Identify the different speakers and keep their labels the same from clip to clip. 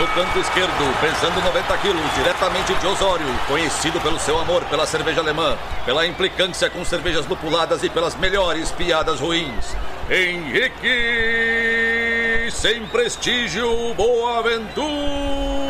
Speaker 1: No canto esquerdo, pesando 90 quilos, diretamente de Osório, conhecido pelo seu amor pela cerveja alemã, pela implicância com cervejas lupuladas e pelas melhores piadas ruins. Henrique, sem prestígio, Boaventura.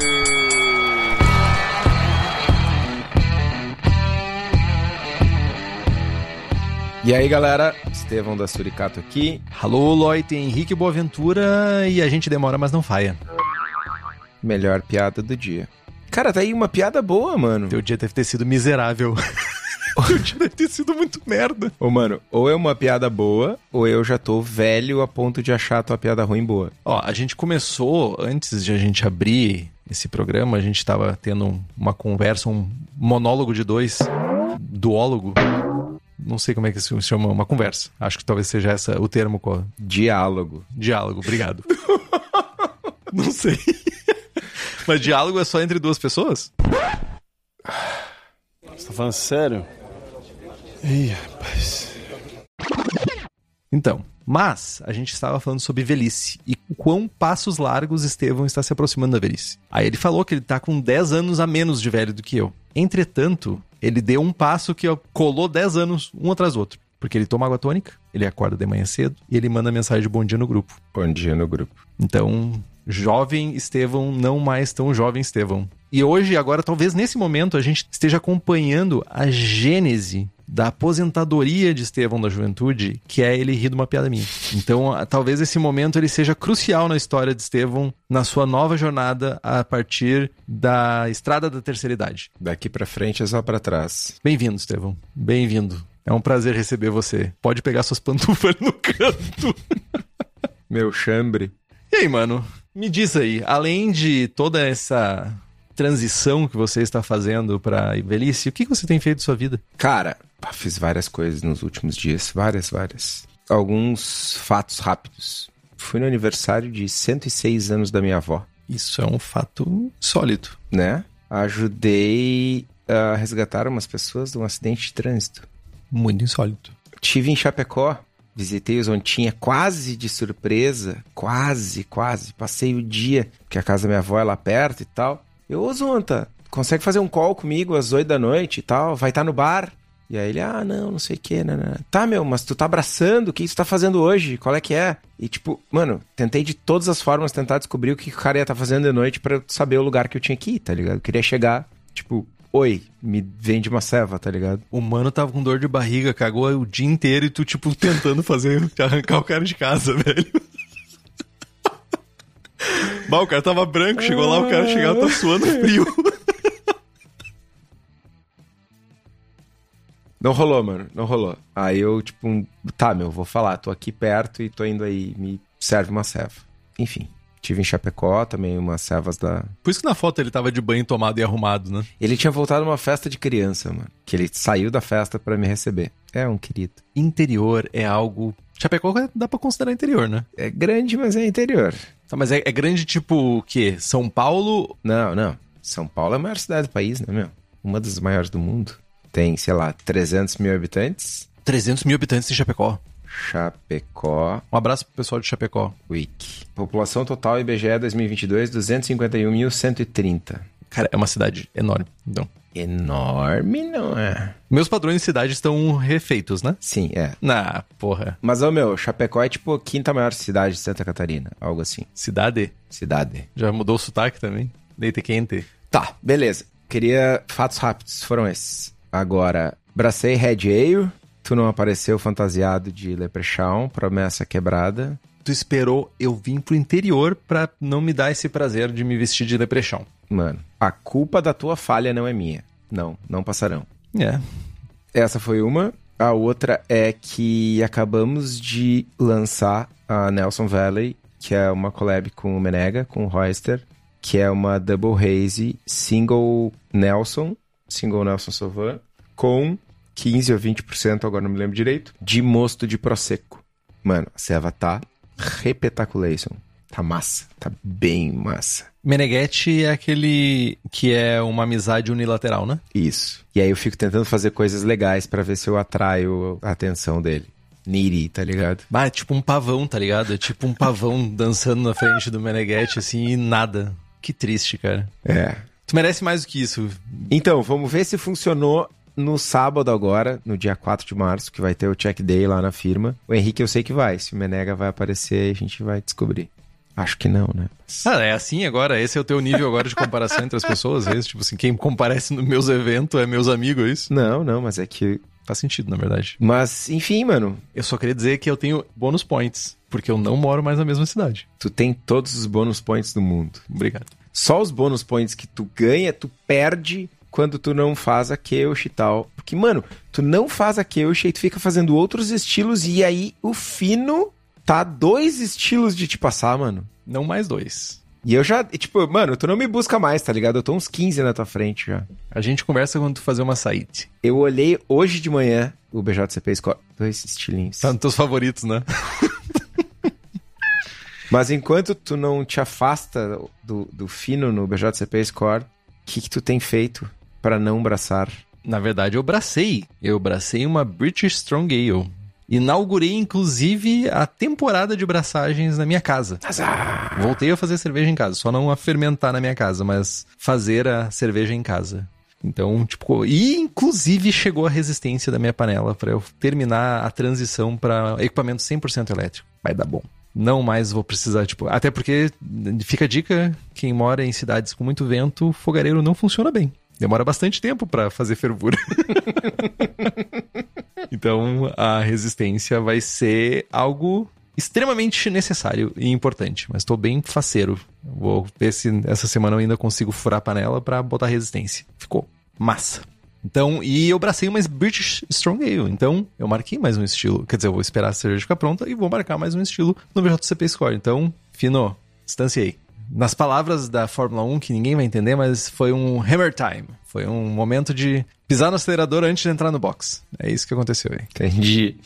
Speaker 2: E aí, galera, Estevão da Suricato aqui.
Speaker 3: Alô, Loite, Henrique Boaventura e a gente demora, mas não faia.
Speaker 2: Melhor piada do dia. Cara, tá aí uma piada boa, mano.
Speaker 3: Teu dia deve ter sido miserável. Teu dia deve ter sido muito merda.
Speaker 2: Ô, mano, ou é uma piada boa, ou eu já tô velho a ponto de achar a tua piada ruim boa.
Speaker 3: Ó, a gente começou, antes de a gente abrir esse programa, a gente tava tendo uma conversa, um monólogo de dois, duólogo. Não sei como é que se chama, uma conversa. Acho que talvez seja essa o termo. Qual?
Speaker 2: Diálogo.
Speaker 3: Diálogo, obrigado. Não sei. Mas diálogo é só entre duas pessoas?
Speaker 4: Você tá falando sério? Ih, rapaz.
Speaker 3: Então, mas a gente estava falando sobre velhice e quão passos largos Estevão está se aproximando da velhice. Aí ele falou que ele tá com 10 anos a menos de velho do que eu. Entretanto, ele deu um passo que colou 10 anos um atrás do outro. Porque ele toma água tônica, ele acorda de manhã cedo e ele manda mensagem de bom dia no grupo.
Speaker 2: Bom dia no grupo.
Speaker 3: Então, jovem Estevão, não mais tão jovem Estevão. E hoje, agora, talvez nesse momento, a gente esteja acompanhando a gênese da aposentadoria de Estevão da juventude, que é ele rir de uma piada minha. Então, talvez esse momento ele seja crucial na história de Estevão, na sua nova jornada a partir da estrada da terceira idade.
Speaker 2: Daqui pra frente é só pra trás.
Speaker 3: Bem-vindo, Estevão. Bem-vindo. É um prazer receber você. Pode pegar suas pantufas no canto.
Speaker 2: Meu chambre.
Speaker 3: E aí, mano? Me diz aí, além de toda essa transição que você está fazendo pra velhice, o que você tem feito da sua vida?
Speaker 2: Cara, pá, fiz várias coisas nos últimos dias. Várias, várias. Alguns fatos rápidos. Fui no aniversário de 106 anos da minha avó,
Speaker 3: Isso é um fato sólido.
Speaker 2: né? Ajudei a resgatar umas pessoas de um acidente de trânsito.
Speaker 3: Muito insólito.
Speaker 2: Tive em Chapecó, visitei os Ontinha quase de surpresa, quase, quase. Passei o dia, porque a casa da minha avó é lá perto e tal. Eu, ô Zonta, consegue fazer um call comigo às 8 da noite e tal? Vai estar no bar? E aí ele, ah, não, não sei o que, né, né. Tá, meu, mas tu tá abraçando, o que tu tá fazendo hoje? Qual é que é? E tipo, mano, tentei de todas as formas tentar descobrir o que o cara ia estar fazendo de noite eu saber o lugar que eu tinha que ir, tá ligado? Eu queria chegar, tipo, oi, me vende uma ceva, tá ligado?
Speaker 3: O mano tava com dor de barriga, cagou o dia inteiro e tu, tipo, tentando fazer, arrancar o cara de casa, velho. Bah, o cara tava branco, chegou lá, o cara chegava, tá suando frio.
Speaker 2: Não rolou, mano. Não rolou. Aí eu, tipo, tá, meu, vou falar. Tô aqui perto e tô indo aí. Me serve uma ceva. Enfim. Tive em Chapecó também umas cevas da.
Speaker 3: Por isso que na foto ele tava de banho tomado e arrumado, né?
Speaker 2: Ele tinha voltado numa festa de criança, mano. Que ele saiu da festa pra me receber. É um querido.
Speaker 3: Interior é algo. Chapecó dá pra considerar interior, né?
Speaker 2: É grande, mas é interior.
Speaker 3: Tá, mas é, é grande tipo o quê? São Paulo?
Speaker 2: Não, não. São Paulo é a maior cidade do país, né, meu? Uma das maiores do mundo. Tem, sei lá, 300 mil habitantes.
Speaker 3: 300 mil habitantes em Chapecó.
Speaker 2: Chapecó
Speaker 3: Um abraço pro pessoal de Chapecó.
Speaker 2: Wiki. População total IBGE 2022, 251.130.
Speaker 3: Cara, é uma cidade enorme. Então,
Speaker 2: Enorme, não é?
Speaker 3: meus padrões de cidade estão refeitos, né?
Speaker 2: Sim, é.
Speaker 3: Na porra.
Speaker 2: Mas, ô meu, Chapecó é tipo a quinta maior cidade de Santa Catarina. Algo assim.
Speaker 3: Cidade.
Speaker 2: Cidade.
Speaker 3: Já mudou o sotaque também. Leite quente.
Speaker 2: Tá, beleza. Queria fatos rápidos, foram esses. Agora, bracei Red Ale. Tu não apareceu fantasiado de Leprechaun, promessa quebrada.
Speaker 3: Tu esperou eu vim pro interior pra não me dar esse prazer de me vestir de leprechão.
Speaker 2: Mano, a culpa da tua falha não é minha. Não, não passarão.
Speaker 3: É.
Speaker 2: Essa foi uma. A outra é que acabamos de lançar a Nelson Valley, que é uma collab com o Menega, com o Royster, que é uma Double Haze Single Nelson, Single Nelson Sauvin, com 15 ou 20%, agora não me lembro direito, de mosto de Prosecco. Mano, a ceva tá repetaculation. Tá massa, tá bem massa.
Speaker 3: Meneghetti é aquele que é uma amizade unilateral, né?
Speaker 2: Isso. E aí eu fico tentando fazer coisas legais pra ver se eu atraio a atenção dele. Niri, tá ligado?
Speaker 3: Ah, é tipo um pavão, tá ligado? É tipo um pavão dançando na frente do Meneghetti, assim, e nada. Que triste, cara.
Speaker 2: É.
Speaker 3: Tu merece mais do que isso.
Speaker 2: Então, vamos ver se funcionou no sábado agora, no dia 4 de março, que vai ter o check day lá na firma. O Henrique eu sei que vai. Se o Menega vai aparecer, a gente vai descobrir. Acho que não, né?
Speaker 3: Ah, é assim agora? Esse é o teu nível agora de comparação entre as pessoas? É isso? Tipo assim, quem comparece nos meus eventos é meus amigos, é isso?
Speaker 2: Não, não, mas é que.
Speaker 3: Faz sentido, na verdade.
Speaker 2: Mas, enfim, mano.
Speaker 3: Eu só queria dizer que eu tenho bônus points, porque eu não moro mais na mesma cidade.
Speaker 2: Tu tem todos os bônus points do mundo.
Speaker 3: Obrigado.
Speaker 2: Só os bônus points que tu ganha, tu perde quando tu não faz a Keush e tal. Porque, mano, tu não faz a Keush e tu fica fazendo outros estilos e aí o fino tá dois estilos de te passar, mano.
Speaker 3: Não mais dois.
Speaker 2: E eu já, tipo, mano, tu não me busca mais, tá ligado? Eu tô uns 15 na tua frente já.
Speaker 3: A gente conversa quando tu fazer uma saída.
Speaker 2: Eu olhei hoje de manhã o BJCP Score. Dois estilinhos.
Speaker 3: Tá nos teus favoritos, né?
Speaker 2: Mas enquanto tu não te afasta do, do fino no BJCP Score, o que, que tu tem feito para não braçar?
Speaker 3: Na verdade, eu bracei. Eu bracei uma British Strong Ale. Inaugurei, inclusive, a temporada de braçagens na minha casa.
Speaker 2: Azar!
Speaker 3: Voltei a fazer cerveja em casa. Só não a fermentar na minha casa, mas fazer a cerveja em casa. Então, tipo, e inclusive chegou a resistência da minha panela para eu terminar a transição para equipamento 100% elétrico. Vai dar bom. Não mais vou precisar, tipo, até porque fica a dica, quem mora em cidades com muito vento, o fogareiro não funciona bem. Demora bastante tempo para fazer fervura. então, a resistência vai ser algo extremamente necessário e importante, mas estou bem faceiro. Vou ver se essa semana eu ainda consigo furar a panela para botar resistência. Ficou massa. Então, e eu bracei uma British Strong Ale. Então, eu marquei mais um estilo. Quer dizer, eu vou esperar a cerveja ficar pronta e vou marcar mais um estilo no VJCP Score. Então, fino, distanciei. Nas palavras da Fórmula 1, que ninguém vai entender, mas foi um hammer time. Foi um momento de pisar no acelerador antes de entrar no box. É isso que aconteceu aí.
Speaker 2: Entendi.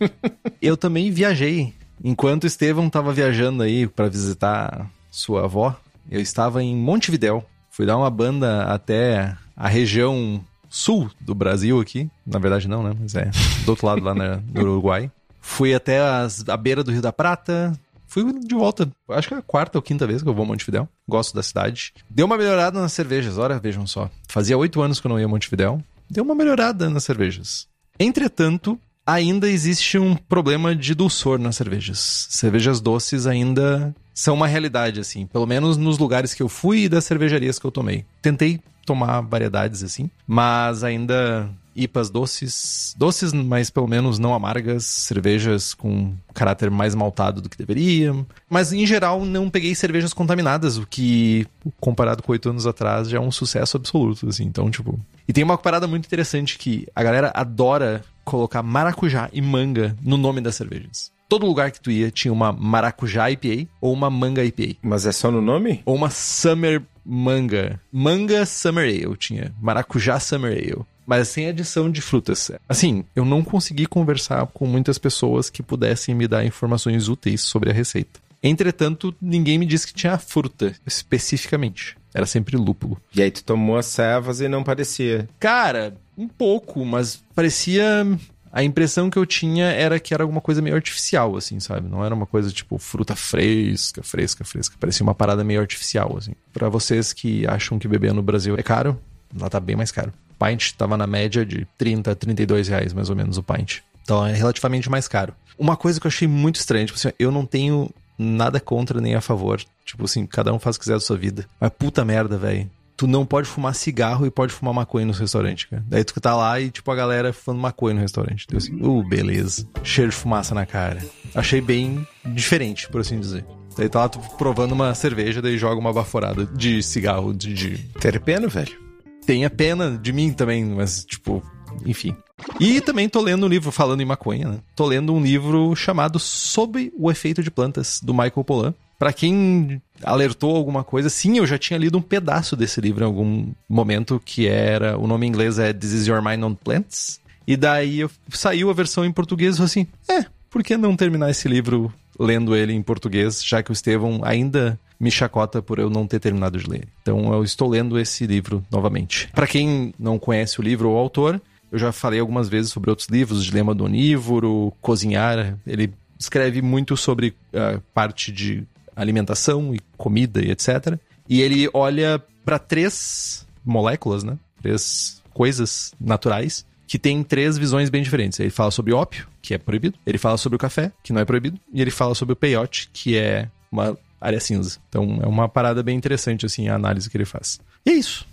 Speaker 3: eu também viajei. Enquanto Estevão estava viajando aí para visitar sua avó, eu estava em Montevidéu. Fui dar uma banda até a região sul do Brasil aqui. Na verdade, não, né? Mas é do outro lado, lá no Uruguai. Fui até as, a beira do Rio da Prata. Fui de volta. Acho que é a quarta ou quinta vez que eu vou a Montevidéu. Gosto da cidade. Deu uma melhorada nas cervejas. Olha, vejam só. Fazia oito anos que eu não ia a Montevidéu. Deu uma melhorada nas cervejas. Entretanto, ainda existe um problema de dulçor nas cervejas. Cervejas doces ainda são uma realidade, assim. Pelo menos nos lugares que eu fui e das cervejarias que eu tomei. Tentei tomar variedades, assim, mas ainda IPAs doces, doces, mas pelo menos não amargas, cervejas com caráter mais maltado do que deveria. Mas em geral não peguei cervejas contaminadas, o que comparado com oito anos atrás já é um sucesso absoluto, assim. Então, tipo. E tem uma parada muito interessante que a galera adora colocar maracujá e manga no nome das cervejas. Todo lugar que tu ia tinha uma maracujá IPA ou uma manga IPA.
Speaker 2: Mas é só no nome?
Speaker 3: Ou uma summer manga. Manga Summer Ale tinha. Maracujá Summer Ale. Mas sem adição de frutas. Assim, eu não consegui conversar com muitas pessoas que pudessem me dar informações úteis sobre a receita. Entretanto, ninguém me disse que tinha fruta, especificamente. Era sempre lúpulo.
Speaker 2: E aí tu tomou as cevas e não parecia.
Speaker 3: Cara, um pouco, mas parecia a impressão que eu tinha era que era alguma coisa meio artificial, assim, sabe? Não era uma coisa tipo fruta fresca, fresca, fresca. Parecia uma parada meio artificial, assim. Para vocês que acham que beber no Brasil é caro, lá tá bem mais caro. Pint tava na média de 30, 32 reais, mais ou menos, o pint. Então é relativamente mais caro. Uma coisa que eu achei muito estranha, tipo assim, eu não tenho nada contra nem a favor. Tipo assim, cada um faz o que quiser da sua vida. Mas puta merda, velho tu não pode fumar cigarro e pode fumar maconha no restaurante, cara. Daí tu tá lá e, tipo, a galera fumando maconha no restaurante. Então, assim, uh, beleza. Cheiro de fumaça na cara. Achei bem diferente, por assim dizer. Daí tá lá tu provando uma cerveja, daí joga uma baforada de cigarro, de... de...
Speaker 2: Velho?
Speaker 3: Tenha pena de mim também, mas, tipo, enfim. E também tô lendo um livro, falando em maconha, né? Tô lendo um livro chamado Sob o Efeito de Plantas, do Michael Pollan. Pra quem alertou alguma coisa, sim, eu já tinha lido um pedaço desse livro em algum momento, que era. O nome em inglês é This Is Your Mind on Plants. E daí eu, saiu a versão em português e eu assim, é, por que não terminar esse livro lendo ele em português, já que o Estevão ainda me chacota por eu não ter terminado de ler. Então eu estou lendo esse livro novamente. Para quem não conhece o livro ou o autor, eu já falei algumas vezes sobre outros livros, Dilema do Onívoro, Cozinhar. Ele escreve muito sobre a parte de alimentação e comida e etc. E ele olha para três moléculas, né? Três coisas naturais que tem três visões bem diferentes. Ele fala sobre ópio, que é proibido. Ele fala sobre o café, que não é proibido. E ele fala sobre o peyote, que é uma área cinza. Então é uma parada bem interessante, assim, a análise que ele faz. E é isso.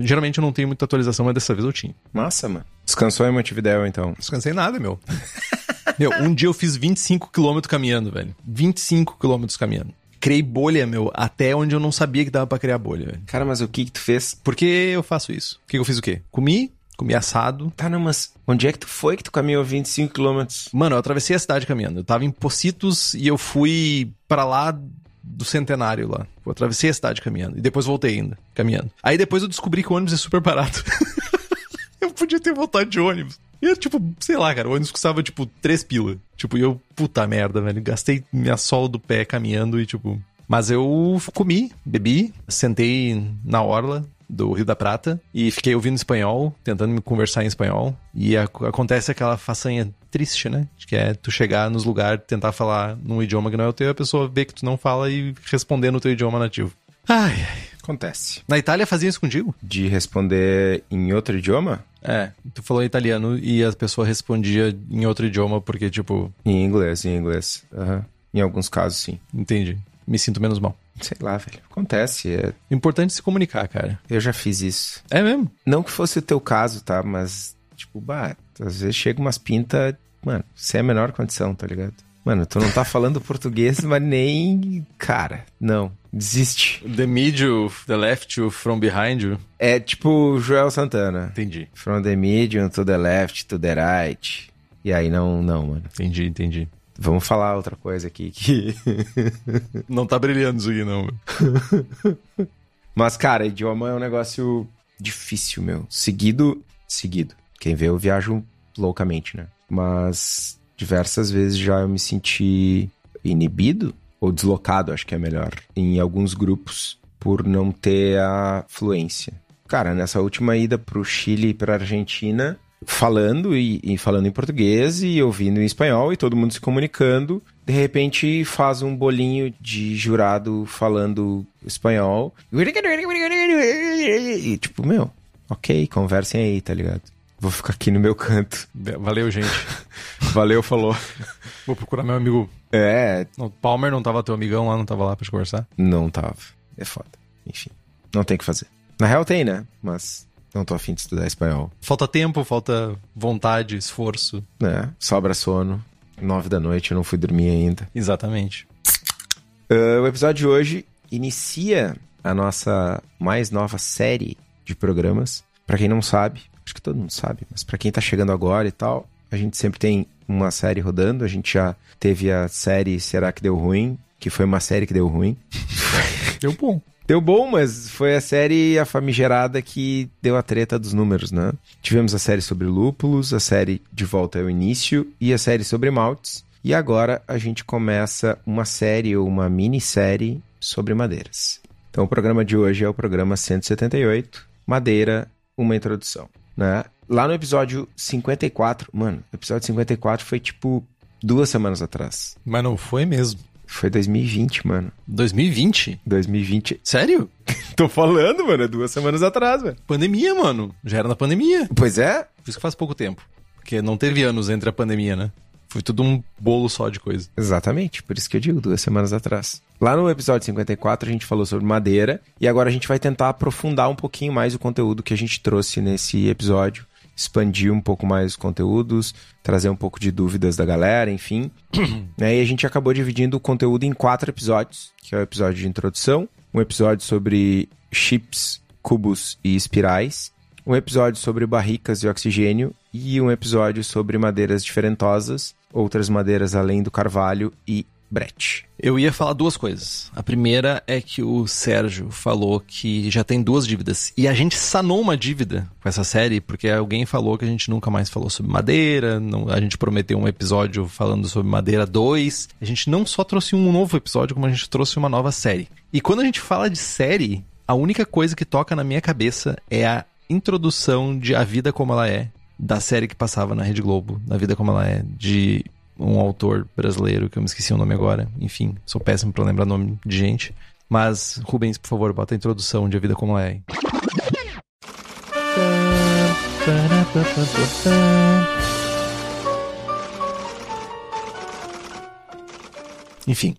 Speaker 3: Geralmente eu não tenho muita atualização, mas dessa vez eu tinha.
Speaker 2: Massa, mano. Descansou em Montevidéu, então.
Speaker 3: Descansei nada, meu. meu, um dia eu fiz 25 km caminhando, velho. 25 km caminhando. Criei bolha, meu, até onde eu não sabia que dava pra criar bolha, velho.
Speaker 2: Cara, mas o que que tu fez?
Speaker 3: Por que eu faço isso? Por que eu fiz o quê? Comi, comi assado.
Speaker 2: Tá, não, mas onde é que tu foi que tu caminhou 25 quilômetros?
Speaker 3: Mano, eu atravessei a cidade caminhando. Eu tava em Pocitos e eu fui para lá do centenário lá. Eu atravessei a cidade caminhando. E depois voltei ainda, caminhando. Aí depois eu descobri que o ônibus é super barato. eu podia ter voltado de ônibus. E tipo, sei lá, cara, o ônibus custava, tipo, três pila. Tipo, e eu, puta merda, velho. Gastei minha sola do pé caminhando e, tipo. Mas eu comi, bebi, sentei na orla, do Rio da Prata e fiquei ouvindo espanhol, tentando me conversar em espanhol. E a, acontece aquela façanha triste, né? Que é tu chegar nos lugares, tentar falar num idioma que não é o teu, a pessoa vê que tu não fala e responder no teu idioma nativo. Ai, ai.
Speaker 2: Acontece.
Speaker 3: Na Itália fazia isso contigo?
Speaker 2: De responder em outro idioma?
Speaker 3: É, tu falou italiano e a pessoa respondia em outro idioma porque, tipo.
Speaker 2: Em inglês, em inglês. Uhum. Em alguns casos, sim.
Speaker 3: Entendi. Me sinto menos mal.
Speaker 2: Sei lá, velho. Acontece. É...
Speaker 3: Importante se comunicar, cara.
Speaker 2: Eu já fiz isso.
Speaker 3: É mesmo?
Speaker 2: Não que fosse o teu caso, tá? Mas, tipo, bah, às vezes chega umas pintas. Mano, você é a menor condição, tá ligado? Mano, tu não tá falando português, mas nem. Cara, não. Desiste.
Speaker 3: The middle, the left you, from behind you.
Speaker 2: É tipo Joel Santana.
Speaker 3: Entendi.
Speaker 2: From the medium to the left to the right. E aí não, não, mano.
Speaker 3: Entendi, entendi.
Speaker 2: Vamos falar outra coisa aqui que.
Speaker 3: não tá brilhando isso aqui, não.
Speaker 2: Mas, cara, idioma é um negócio difícil, meu. Seguido. Seguido. Quem vê, eu viajo loucamente, né? Mas diversas vezes já eu me senti inibido ou deslocado, acho que é melhor, em alguns grupos por não ter a fluência. Cara, nessa última ida pro Chile e pra Argentina, falando e, e, falando em português e ouvindo em espanhol e todo mundo se comunicando. De repente faz um bolinho de jurado falando espanhol. E tipo, meu, ok, conversem aí, tá ligado? Vou ficar aqui no meu canto.
Speaker 3: Valeu, gente.
Speaker 2: Valeu, falou.
Speaker 3: Vou procurar meu amigo.
Speaker 2: É.
Speaker 3: O Palmer não tava teu amigão lá, não tava lá pra te conversar?
Speaker 2: Não tava. É foda. Enfim. Não tem o que fazer. Na real tem, né? Mas não tô afim de estudar espanhol.
Speaker 3: Falta tempo, falta vontade, esforço.
Speaker 2: É, sobra sono. Nove da noite, eu não fui dormir ainda.
Speaker 3: Exatamente.
Speaker 2: Uh, o episódio de hoje inicia a nossa mais nova série de programas. Para quem não sabe, acho que todo mundo sabe, mas para quem tá chegando agora e tal, a gente sempre tem uma série rodando. A gente já teve a série Será que Deu Ruim? Que foi uma série que deu ruim.
Speaker 3: Deu bom.
Speaker 2: Deu bom, mas foi a série a famigerada que deu a treta dos números, né? Tivemos a série sobre lúpulos, a série De Volta ao Início e a série sobre maltes. E agora a gente começa uma série ou uma minissérie sobre madeiras. Então o programa de hoje é o programa 178, Madeira, uma introdução, né? Lá no episódio 54, mano, episódio 54 foi tipo duas semanas atrás.
Speaker 3: Mas não foi mesmo.
Speaker 2: Foi 2020, mano.
Speaker 3: 2020?
Speaker 2: 2020.
Speaker 3: Sério?
Speaker 2: Tô falando, mano, é duas semanas atrás, velho.
Speaker 3: Pandemia, mano. Já era na pandemia.
Speaker 2: Pois é.
Speaker 3: Por isso que faz pouco tempo. Porque não teve anos entre a pandemia, né? Foi tudo um bolo só de coisa.
Speaker 2: Exatamente, por isso que eu digo, duas semanas atrás. Lá no episódio 54 a gente falou sobre madeira e agora a gente vai tentar aprofundar um pouquinho mais o conteúdo que a gente trouxe nesse episódio expandir um pouco mais os conteúdos, trazer um pouco de dúvidas da galera, enfim. né? E a gente acabou dividindo o conteúdo em quatro episódios, que é o episódio de introdução, um episódio sobre chips, cubos e espirais, um episódio sobre barricas e oxigênio e um episódio sobre madeiras diferentosas, outras madeiras além do carvalho e brete.
Speaker 3: Eu ia falar duas coisas. A primeira é que o Sérgio falou que já tem duas dívidas. E a gente sanou uma dívida com essa série, porque alguém falou que a gente nunca mais falou sobre madeira. Não, a gente prometeu um episódio falando sobre madeira 2. A gente não só trouxe um novo episódio, como a gente trouxe uma nova série. E quando a gente fala de série, a única coisa que toca na minha cabeça é a introdução de A Vida Como Ela É, da série que passava na Rede Globo, Na Vida Como Ela É, de um autor brasileiro, que eu me esqueci o nome agora. Enfim, sou péssimo para lembrar nome de gente. Mas, Rubens, por favor, bota a introdução de A Vida Como Ela É. Enfim.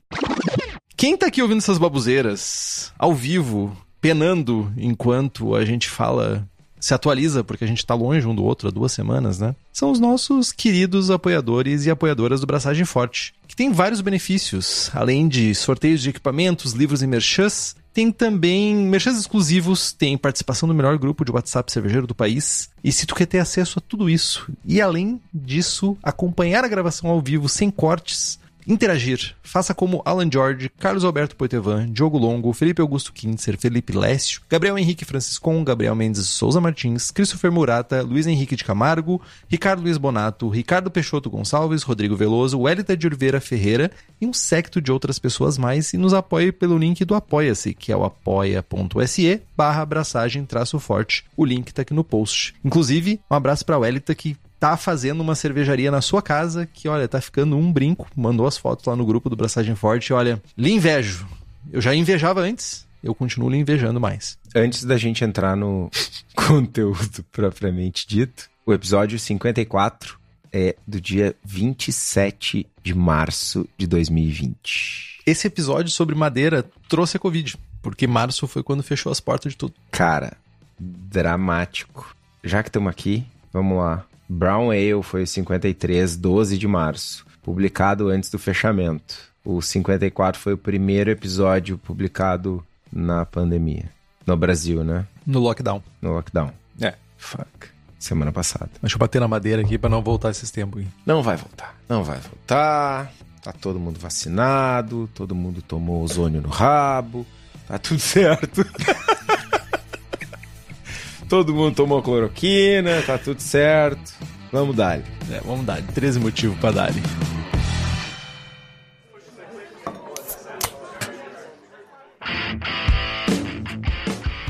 Speaker 3: Quem tá aqui ouvindo essas babuzeiras ao vivo, penando enquanto a gente fala se atualiza, porque a gente está longe um do outro há duas semanas, né? São os nossos queridos apoiadores e apoiadoras do Braçagem Forte, que tem vários benefícios. Além de sorteios de equipamentos, livros e merchãs, tem também merchãs exclusivos, tem participação no melhor grupo de WhatsApp cervejeiro do país. E se tu quer ter acesso a tudo isso, e além disso, acompanhar a gravação ao vivo sem cortes, interagir. Faça como Alan George, Carlos Alberto Poitevin, Diogo Longo, Felipe Augusto Kintzer, Felipe Lécio, Gabriel Henrique Franciscon, Gabriel Mendes Souza Martins, Christopher Murata, Luiz Henrique de Camargo, Ricardo Luiz Bonato, Ricardo Peixoto Gonçalves, Rodrigo Veloso, Welita de Oliveira Ferreira e um secto de outras pessoas mais e nos apoie pelo link do Apoia-se, que é o apoia.se barra abraçagem traço forte. O link tá aqui no post. Inclusive, um abraço pra Welita que tá fazendo uma cervejaria na sua casa, que olha, tá ficando um brinco, mandou as fotos lá no grupo do Braçagem Forte, olha, lhe invejo. Eu já invejava antes, eu continuo lhe invejando mais.
Speaker 2: Antes da gente entrar no conteúdo propriamente dito, o episódio 54 é do dia 27 de março de 2020.
Speaker 3: Esse episódio sobre madeira trouxe a Covid, porque março foi quando fechou as portas de tudo.
Speaker 2: Cara, dramático. Já que estamos aqui, vamos lá. Brown Ale foi o 53, 12 de março, publicado antes do fechamento. O 54 foi o primeiro episódio publicado na pandemia. No Brasil, né?
Speaker 3: No lockdown.
Speaker 2: No lockdown.
Speaker 3: É.
Speaker 2: Fuck. Semana passada.
Speaker 3: Deixa eu bater na madeira aqui pra não voltar esses tempos. Aí.
Speaker 2: Não vai voltar. Não vai voltar. Tá todo mundo vacinado, todo mundo tomou ozônio no rabo. Tá tudo certo. Todo mundo tomou cloroquina, tá tudo certo. Vamos dar.
Speaker 3: É, vamos dar. 13 motivos pra dar.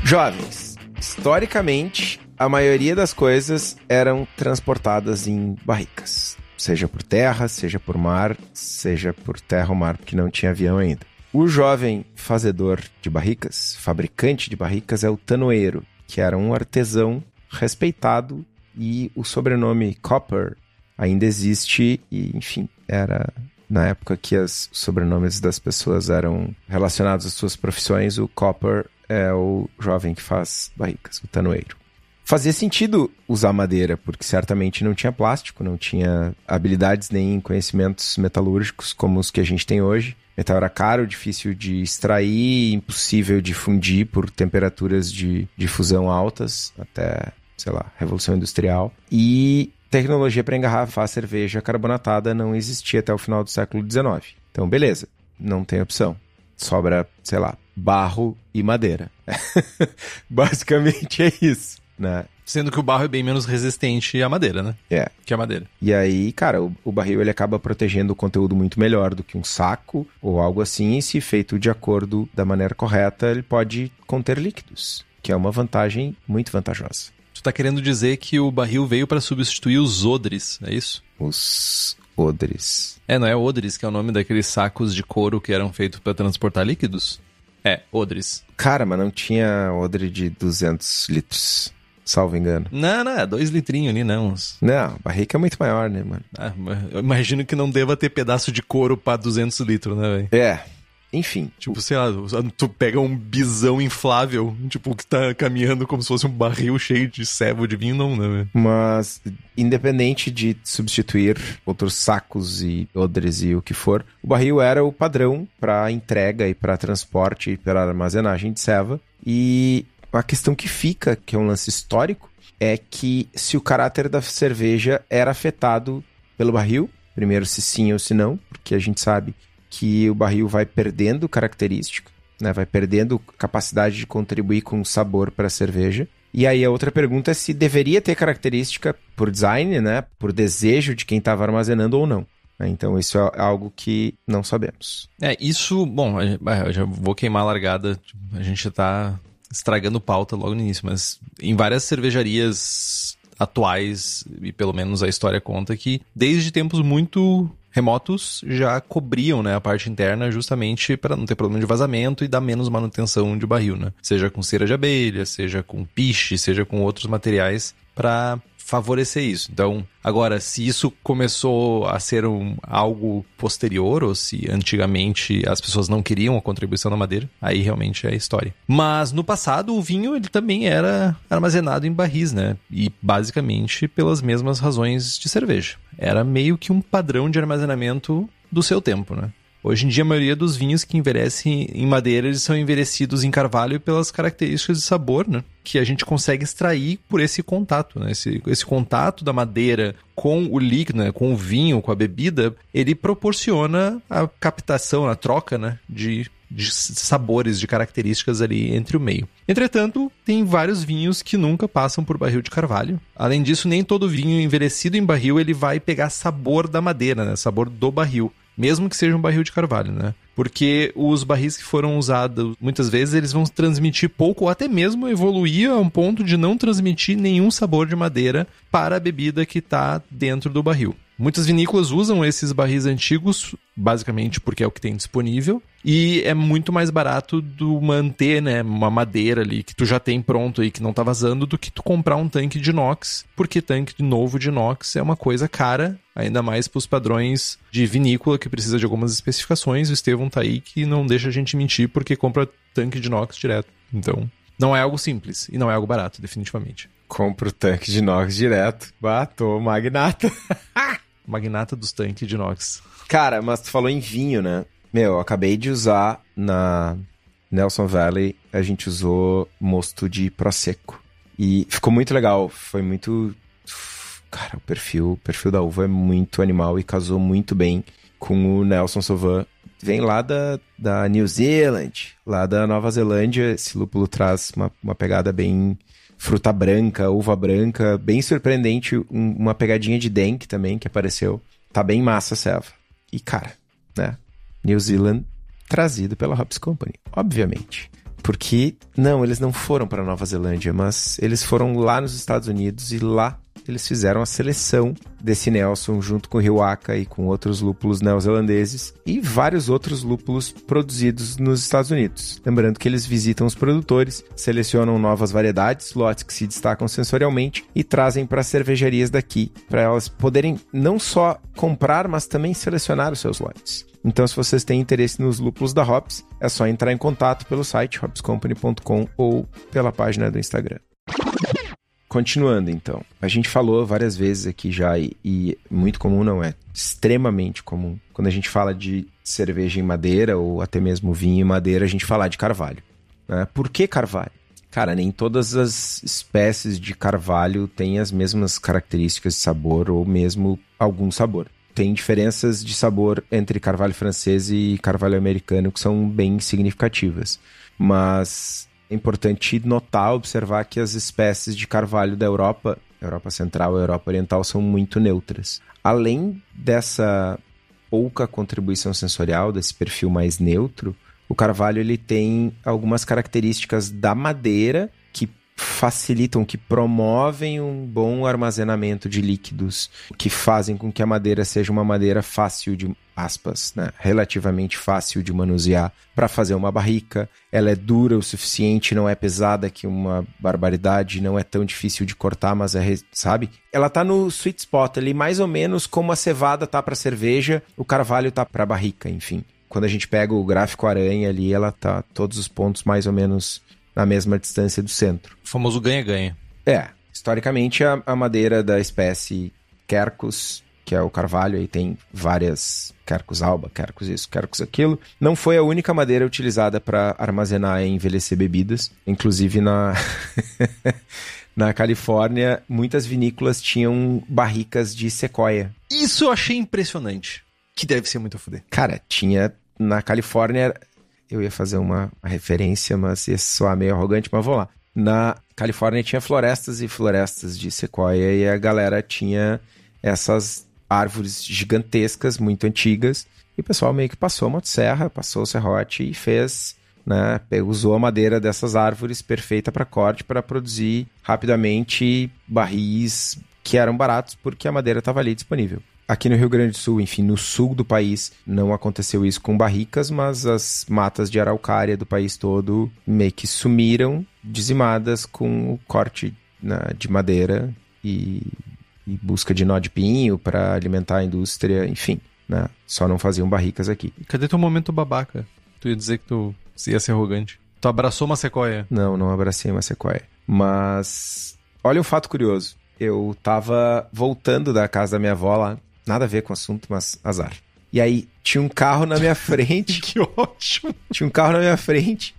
Speaker 2: Jovens, historicamente, a maioria das coisas eram transportadas em barricas. Seja por terra, seja por mar, seja por terra ou mar, porque não tinha avião ainda. O jovem fazedor de barricas, fabricante de barricas, é o tanoeiro, que era um artesão respeitado e o sobrenome Copper ainda existe e, enfim, era na época que os sobrenomes das pessoas eram relacionados às suas profissões, o Copper é o jovem que faz barricas, o tanoeiro. Fazia sentido usar madeira, porque certamente não tinha plástico, não tinha habilidades nem conhecimentos metalúrgicos como os que a gente tem hoje. Metal era caro, difícil de extrair, impossível de fundir por temperaturas de, de fusão altas, até, sei lá, Revolução Industrial. E tecnologia para engarrafar cerveja carbonatada não existia até o final do século XIX. Então, beleza, não tem opção. Sobra, sei lá, barro e madeira. Basicamente é isso, né?
Speaker 3: Sendo que o barro é bem menos resistente à madeira, né?
Speaker 2: É.
Speaker 3: Que a madeira.
Speaker 2: E aí, cara, o, o, barril ele acaba protegendo o conteúdo muito melhor do que um saco ou algo assim. E se feito de acordo da maneira correta, ele pode conter líquidos, que é uma vantagem muito vantajosa.
Speaker 3: Tu tá querendo dizer que o barril veio para substituir os odres, é isso?
Speaker 2: Os odres.
Speaker 3: É, não é odres que é o nome daqueles sacos de couro que eram feitos para transportar líquidos? É, odres.
Speaker 2: Cara, mas não tinha odre de 200 litros, salvo engano.
Speaker 3: Não, não, é dois litrinhos ali, não.
Speaker 2: Não, a barrica é muito maior, né, mano?
Speaker 3: Ah, eu imagino que não deva ter pedaço de couro para 200 litros, né, velho?
Speaker 2: É, enfim.
Speaker 3: Tipo, sei lá, tu pega um bisão inflável, tipo, que tá caminhando como se fosse um barril cheio de servo de vinho, não, né? Véio?
Speaker 2: Mas, independente de substituir outros sacos e odres e o que for, o barril era o padrão para entrega e para transporte e para armazenagem de ceva. E a questão que fica, que é um lance histórico, é que se o caráter da cerveja era afetado pelo barril, primeiro se sim ou se não, porque a gente sabe que o barril vai perdendo característica, né? vai perdendo capacidade de contribuir com sabor para a cerveja. E aí a outra pergunta é se deveria ter característica por design, né? por desejo de quem estava armazenando ou não. Né? Então, isso é algo que não sabemos.
Speaker 3: É, isso, bom, já vou queimar a largada. A gente está estragando pauta logo no início, mas em várias cervejarias atuais, e pelo menos a história conta que desde tempos muito remotos já cobriam né, a parte interna justamente para não ter problema de vazamento e dar menos manutenção de barril, né? Seja com cera de abelha, seja com piche, seja com outros materiais para favorecer isso. Então, agora, se isso começou a ser um, algo posterior, ou se antigamente as pessoas não queriam a contribuição da madeira, aí realmente é história. Mas no passado, o vinho ele também era armazenado em barris, né? E basicamente pelas mesmas razões de cerveja. Era meio que um padrão de armazenamento do seu tempo, né? Hoje em dia, a maioria dos vinhos que envelhecem em madeira eles são envelhecidos em carvalho pelas características de sabor, né? Que a gente consegue extrair por esse contato, né? Esse, esse contato da madeira com o líquido, né? com o vinho, com a bebida, ele proporciona a captação, a troca, né? De de sabores, de características ali entre o meio. Entretanto, tem vários vinhos que nunca passam por barril de carvalho. Além disso, nem todo vinho envelhecido em barril ele vai pegar sabor da madeira, né? Sabor do barril mesmo que seja um barril de carvalho, né? Porque os barris que foram usados, muitas vezes, eles vão transmitir pouco ou até mesmo evoluir a um ponto de não transmitir nenhum sabor de madeira para a bebida que está dentro do barril. Muitas vinícolas usam esses barris antigos, basicamente porque é o que tem disponível, e é muito mais barato do manter, né, uma madeira ali que tu já tem pronto aí que não tá vazando do que tu comprar um tanque de inox, porque tanque de novo de inox é uma coisa cara, ainda mais para os padrões de vinícola que precisa de algumas especificações. O Estevão tá aí que não deixa a gente mentir porque compra tanque de inox direto. Então, não é algo simples e não é algo barato, definitivamente.
Speaker 2: Compro tanque de inox direto. Bato, magnata.
Speaker 3: magnata dos tanques de inox.
Speaker 2: Cara, mas tu falou em vinho, né? Meu, eu acabei de usar na Nelson Valley, a gente usou mosto de Prosecco. E ficou muito legal, foi muito... Cara, o perfil, o perfil da uva é muito animal e casou muito bem com o Nelson Sauvin. Vem lá da, da New Zealand, lá da Nova Zelândia. Esse lúpulo traz uma, uma pegada bem fruta branca, uva branca, bem surpreendente, um, uma pegadinha de Denk também que apareceu. Tá bem massa a serva. E cara, né? New Zealand trazido pela Hops Company, obviamente. Porque não, eles não foram para Nova Zelândia, mas eles foram lá nos Estados Unidos e lá eles fizeram a seleção desse Nelson junto com o Riwaka e com outros lúpulos neozelandeses e vários outros lúpulos produzidos nos Estados Unidos. Lembrando que eles visitam os produtores, selecionam novas variedades, lotes que se destacam sensorialmente e trazem para as cervejarias daqui, para elas poderem não só comprar, mas também selecionar os seus lotes. Então, se vocês têm interesse nos lúpulos da Hops, é só entrar em contato pelo site hopscompany.com ou pela página do Instagram. Continuando, então. A gente falou várias vezes aqui já, e, e, muito comum não é, extremamente comum. Quando a gente fala de cerveja em madeira, ou até mesmo vinho em madeira, a gente falar de carvalho. Né? Por que carvalho? Cara, nem todas as espécies de carvalho têm as mesmas características de sabor, ou mesmo algum sabor. Tem diferenças de sabor entre carvalho francês e carvalho americano que são bem significativas. Mas é importante notar, observar que as espécies de carvalho da Europa, Europa Central e Europa Oriental, são muito neutras. Além dessa pouca contribuição sensorial, desse perfil mais neutro, o carvalho ele tem algumas características da madeira facilitam, que promovem um bom armazenamento de líquidos, que fazem com que a madeira seja uma madeira fácil de aspas, né, relativamente fácil de manusear para fazer uma barrica. Ela é dura o suficiente, não é pesada que uma barbaridade, não é tão difícil de cortar, mas é, sabe? Ela tá no sweet spot ali, mais ou menos como a cevada tá para cerveja, o carvalho tá para barrica, enfim. Quando a gente pega o gráfico aranha ali, ela tá todos os pontos mais ou menos na mesma distância do centro.
Speaker 3: O famoso ganha-ganha.
Speaker 2: É, historicamente a, a madeira da espécie Quercus que é o carvalho, aí tem várias Quercus alba, Quercus isso, Quercus aquilo. Não foi a única madeira utilizada para armazenar e envelhecer bebidas, inclusive na Na Califórnia, muitas vinícolas tinham barricas de sequoia.
Speaker 3: Isso eu achei impressionante. Que deve ser muito a fuder.
Speaker 2: Cara, tinha na Califórnia. Eu ia fazer uma referência, mas ia soar meio arrogante, mas vou lá. Na Califórnia tinha florestas e florestas de sequoia e a galera tinha essas árvores gigantescas, muito antigas, e o pessoal meio que passou a motosserra, passou o serrote e fez, né, usou a madeira dessas árvores perfeita para corte para produzir rapidamente barris que eram baratos porque a madeira estava ali disponível. Aqui no Rio Grande do Sul, enfim, no sul do país, não aconteceu isso com barricas, mas as matas de araucária do país todo meio que sumiram, dizimadas com o corte né, de madeira e, e, busca de nó de pinho para alimentar a indústria, enfim, né? Só não faziam barricas aqui.
Speaker 3: Cadê teu momento babaca? Tu ia dizer que tu ia ser arrogante. Tu abraçou uma sequoia?
Speaker 2: Não, não abracei uma sequoia. Mas olha um fato curioso. Eu tava voltando da casa da minha avó lá Nada a ver com o assunto, mas azar. E aí, tinha um carro na minha frente.
Speaker 3: que ótimo!
Speaker 2: Tinha um carro na minha frente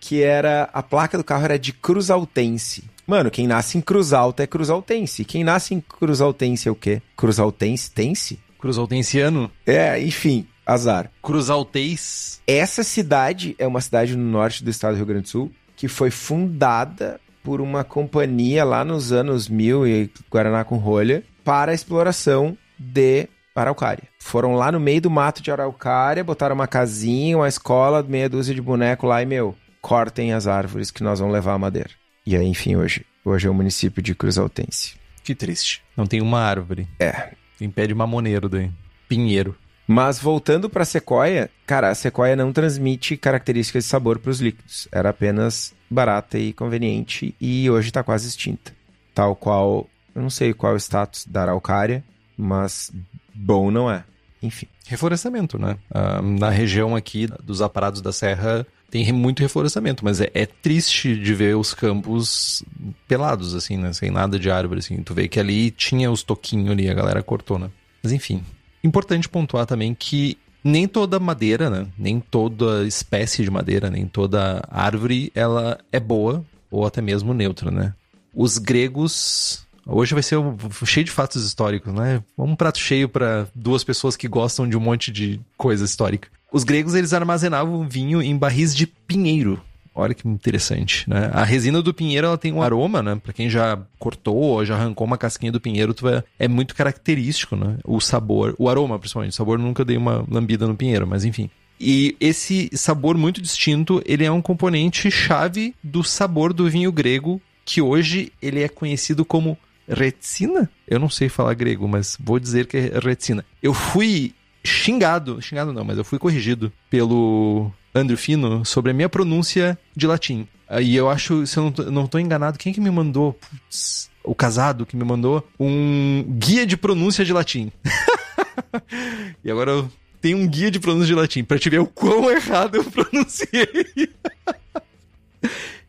Speaker 2: que era. A placa do carro era de Cruzaltense. Mano, quem nasce em Cruz Alta é Cruzaltense. Quem nasce em Cruzaltense é o quê? Cruzaltense? Tense?
Speaker 3: Cruzaltensiano?
Speaker 2: É, enfim, azar.
Speaker 3: Cruzaltês.
Speaker 2: Essa cidade é uma cidade no norte do estado do Rio Grande do Sul que foi fundada por uma companhia lá nos anos 1000 e Guaraná com rolha para a exploração de Araucária. Foram lá no meio do mato de Araucária, botaram uma casinha, uma escola, meia dúzia de boneco lá e, meu, cortem as árvores que nós vamos levar a madeira. E aí, enfim, hoje, hoje é o município de Cruzaltense.
Speaker 3: Que triste. Não tem uma árvore.
Speaker 2: É.
Speaker 3: Tem pé de mamoneiro daí. Pinheiro.
Speaker 2: Mas voltando para a sequoia, cara, a sequoia não transmite características de sabor para os líquidos. Era apenas barata e conveniente e hoje está quase extinta. Tal qual, eu não sei qual é o status da araucária, mas bom não é. Enfim.
Speaker 3: Reflorestamento, né? Ah, na região aqui dos aparados da serra tem muito reflorestamento, mas é, é, triste de ver os campos pelados, assim, né? Sem nada de árvore, assim. Tu vê que ali tinha os toquinhos ali, a galera cortou, né? Mas enfim. Importante pontuar também que nem toda madeira, né? Nem toda espécie de madeira, nem toda árvore, ela é boa ou até mesmo neutra, né? Os gregos Hoje vai ser cheio de fatos históricos, né? Um prato cheio para duas pessoas que gostam de um monte de coisa histórica. Os gregos eles armazenavam vinho em barris de pinheiro. Olha que interessante, né? A resina do pinheiro ela tem um aroma, né? Para quem já cortou ou já arrancou uma casquinha do pinheiro, vai... é muito característico, né? O sabor, o aroma, principalmente. O sabor nunca dei uma lambida no pinheiro, mas enfim. E esse sabor muito distinto, ele é um componente chave do sabor do vinho grego, que hoje ele é conhecido como Retina? Eu não sei falar grego, mas vou dizer que é retina. Eu fui xingado, xingado não, mas eu fui corrigido pelo Andrew Fino sobre a minha pronúncia de latim. E eu acho, se eu não tô enganado, quem que me mandou? Putz, o casado que me mandou um guia de pronúncia de latim. e agora eu tenho um guia de pronúncia de latim para te ver o quão errado eu pronunciei.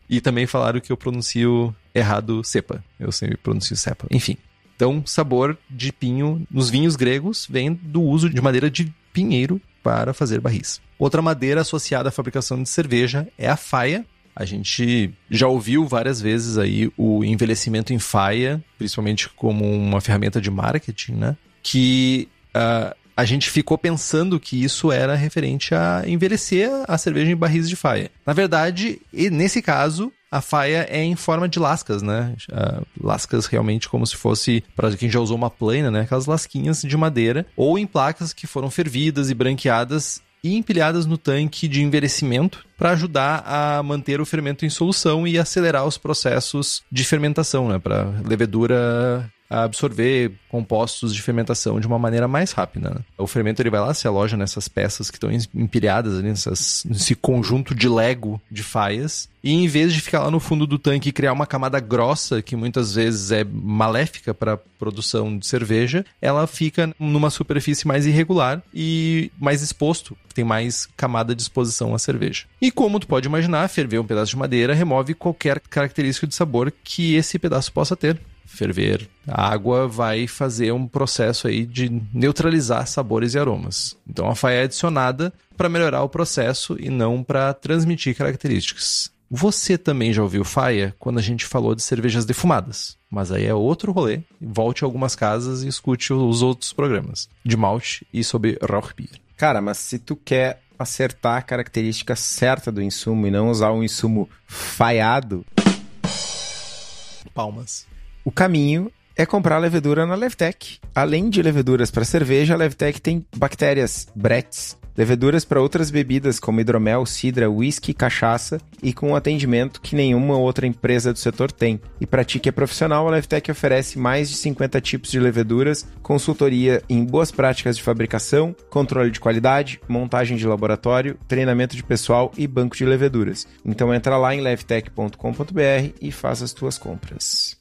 Speaker 3: E também falaram que eu pronuncio errado cepa. Eu sempre pronuncio cepa. Enfim. Então, sabor de pinho nos vinhos gregos vem do uso de madeira de pinheiro para fazer barris. Outra madeira associada à fabricação de cerveja é a faia. A gente já ouviu várias vezes aí o envelhecimento em faia, principalmente como uma ferramenta de marketing, né? Que uh, a gente ficou pensando que isso era referente a envelhecer a cerveja em barris de faia. Na verdade, nesse caso, a faia é em forma de lascas, né? Uh, lascas realmente como se fosse, para quem já usou uma plana, né? Aquelas lasquinhas de madeira, ou em placas que foram fervidas e branqueadas e empilhadas no tanque de envelhecimento para ajudar a manter o fermento em solução e acelerar os processos de fermentação, né? Para levedura absorver compostos de fermentação de uma maneira mais rápida. Né? O fermento ele vai lá, se aloja nessas peças que estão empilhadas ali, nessas, nesse conjunto de Lego de faias, e em vez de ficar lá no fundo do tanque e criar uma camada grossa, que muitas vezes é maléfica para a produção de cerveja, ela fica numa superfície mais irregular e mais exposto, tem mais camada de exposição à cerveja. E como tu pode imaginar, ferver um pedaço de madeira remove qualquer característica de sabor que esse pedaço possa ter ferver a água vai fazer um processo aí de neutralizar sabores e aromas. Então a faia é adicionada para melhorar o processo e não para transmitir características. Você também já ouviu faia quando a gente falou de cervejas defumadas, mas aí é outro rolê. Volte a algumas casas e escute os outros programas de malte e sobre Rauchbier.
Speaker 2: Cara, mas se tu quer acertar a característica certa do insumo e não usar um insumo falhado,
Speaker 3: Palmas.
Speaker 2: O caminho é comprar levedura na Levtech. Além de leveduras para cerveja, a Levtech tem bactérias, bretes, leveduras para outras bebidas como hidromel, cidra, whisky, cachaça e com um atendimento que nenhuma outra empresa do setor tem. E para ti que é profissional, a Levtech oferece mais de 50 tipos de leveduras, consultoria em boas práticas de fabricação, controle de qualidade, montagem de laboratório, treinamento de pessoal e banco de leveduras. Então entra lá em levtech.com.br e faça as tuas compras.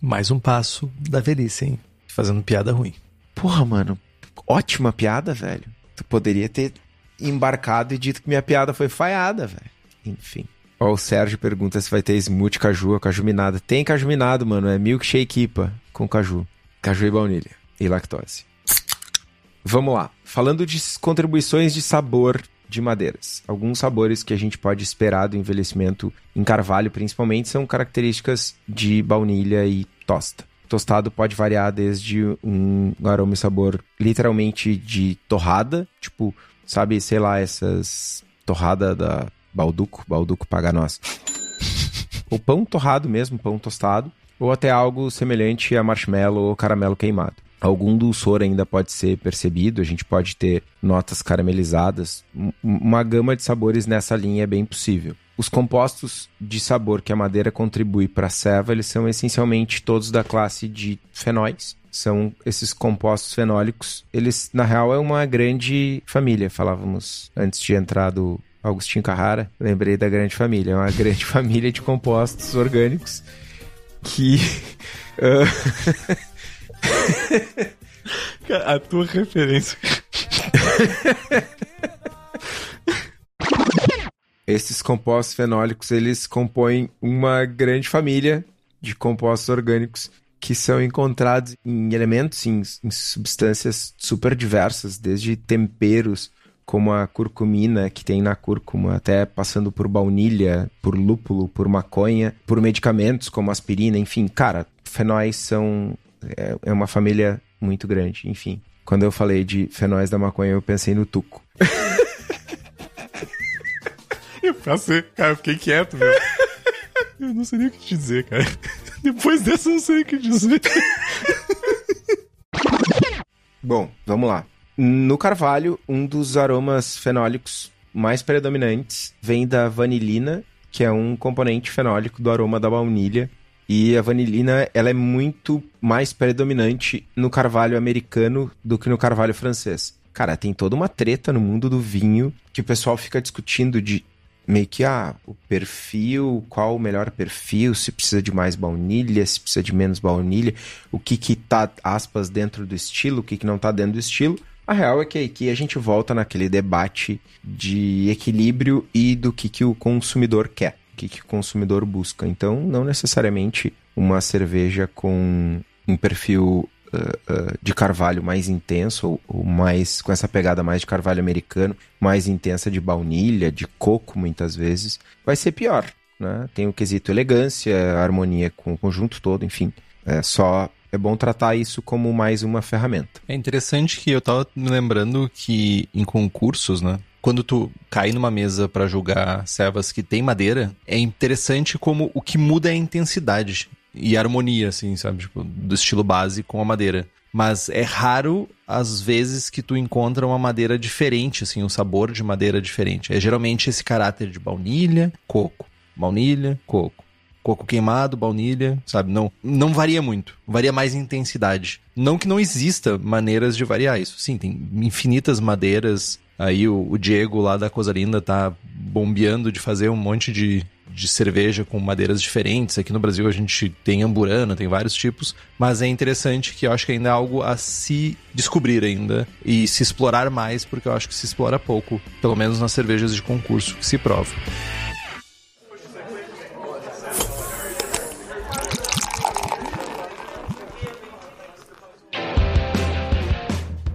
Speaker 3: Mais um passo da velhice, hein? Fazendo piada ruim.
Speaker 2: Porra, mano, ótima piada, velho. Tu poderia ter embarcado e dito que minha piada foi falhada, velho. Enfim. Ó, o Sérgio pergunta se vai ter smoothie caju ou caju minada. Tem caju minado, mano. É milkshake IPA com caju. Caju e baunilha. E lactose. Vamos lá. Falando de contribuições de sabor de madeiras. Alguns sabores que a gente pode esperar do envelhecimento em carvalho, principalmente, são características de baunilha e tosta. Tostado pode variar desde um aroma e sabor literalmente de torrada, tipo, sabe, sei lá, essas torrada da Balduco, Balduco paga nós. ou pão torrado mesmo, pão tostado, ou até algo semelhante a marshmallow ou caramelo queimado. Algum dulçor ainda pode ser percebido, a gente pode ter notas caramelizadas. Um- Uma gama de sabores nessa linha é bem possível. Os compostos de sabor que a madeira contribui para a ceva, eles são essencialmente todos da classe de fenóis. São esses compostos fenólicos. Eles, na real, é uma grande família. Falávamos antes de entrar do Agostinho Carrara, lembrei da grande família. É uma grande família de compostos orgânicos que
Speaker 3: A tua referência.
Speaker 2: Esses compostos fenólicos, eles compõem uma grande família de compostos orgânicos que são encontrados em elementos, em, em substâncias super diversas, desde temperos, como a curcumina que tem na cúrcuma, até passando por baunilha, por lúpulo, por maconha, por medicamentos como aspirina, enfim, cara, fenóis são é, é uma família muito grande, enfim. Quando eu falei de fenóis da maconha, eu pensei no tuco.
Speaker 3: Eu passei, cara, eu fiquei quieto, meu. Eu não sei nem o que te dizer, cara. Depois dessa, eu não sei o que dizer.
Speaker 2: Bom, vamos lá. No carvalho, um dos aromas fenólicos mais predominantes vem da vanilina, que é um componente fenólico do aroma da baunilha. E a vanilina, ela é muito mais predominante no carvalho americano do que no carvalho francês. Cara, tem toda uma treta no mundo do vinho que o pessoal fica discutindo de meio que ah, o perfil, qual o melhor perfil, se precisa de mais baunilha, se precisa de menos baunilha, o que que tá, aspas, dentro do estilo, o que que não tá dentro do estilo. A real é que aqui a gente volta naquele debate de equilíbrio e do que, que o consumidor quer, que, que o consumidor busca. Então, não necessariamente uma cerveja com um perfil uh, uh, de carvalho mais intenso, ou, ou mais com essa pegada mais de carvalho americano, mais intensa de baunilha, de coco, muitas vezes, vai ser pior. Né? Tem o quesito elegância, harmonia com o conjunto todo, enfim. É só é bom tratar isso como mais uma ferramenta.
Speaker 3: É interessante que eu tava me lembrando que em concursos, né? Quando tu cai numa mesa pra julgar servas que tem madeira, é interessante como o que muda é a intensidade e a harmonia, assim, sabe? Tipo, do estilo base com a madeira. Mas é raro as vezes que tu encontra uma madeira diferente, assim, um sabor de madeira diferente. É geralmente esse caráter de baunilha, coco. Baunilha, coco coco queimado, baunilha, sabe? Não, não varia muito. Varia mais em intensidade. Não que não exista maneiras de variar isso. Sim, tem infinitas madeiras. Aí o, o Diego lá da Coisa Linda tá bombeando de fazer um monte de, de cerveja com madeiras diferentes. Aqui no Brasil a gente tem amburana, tem vários tipos. Mas é interessante que eu acho que ainda é algo a se descobrir ainda e se explorar mais, porque eu acho que se explora pouco. Pelo menos nas cervejas de concurso que se prova.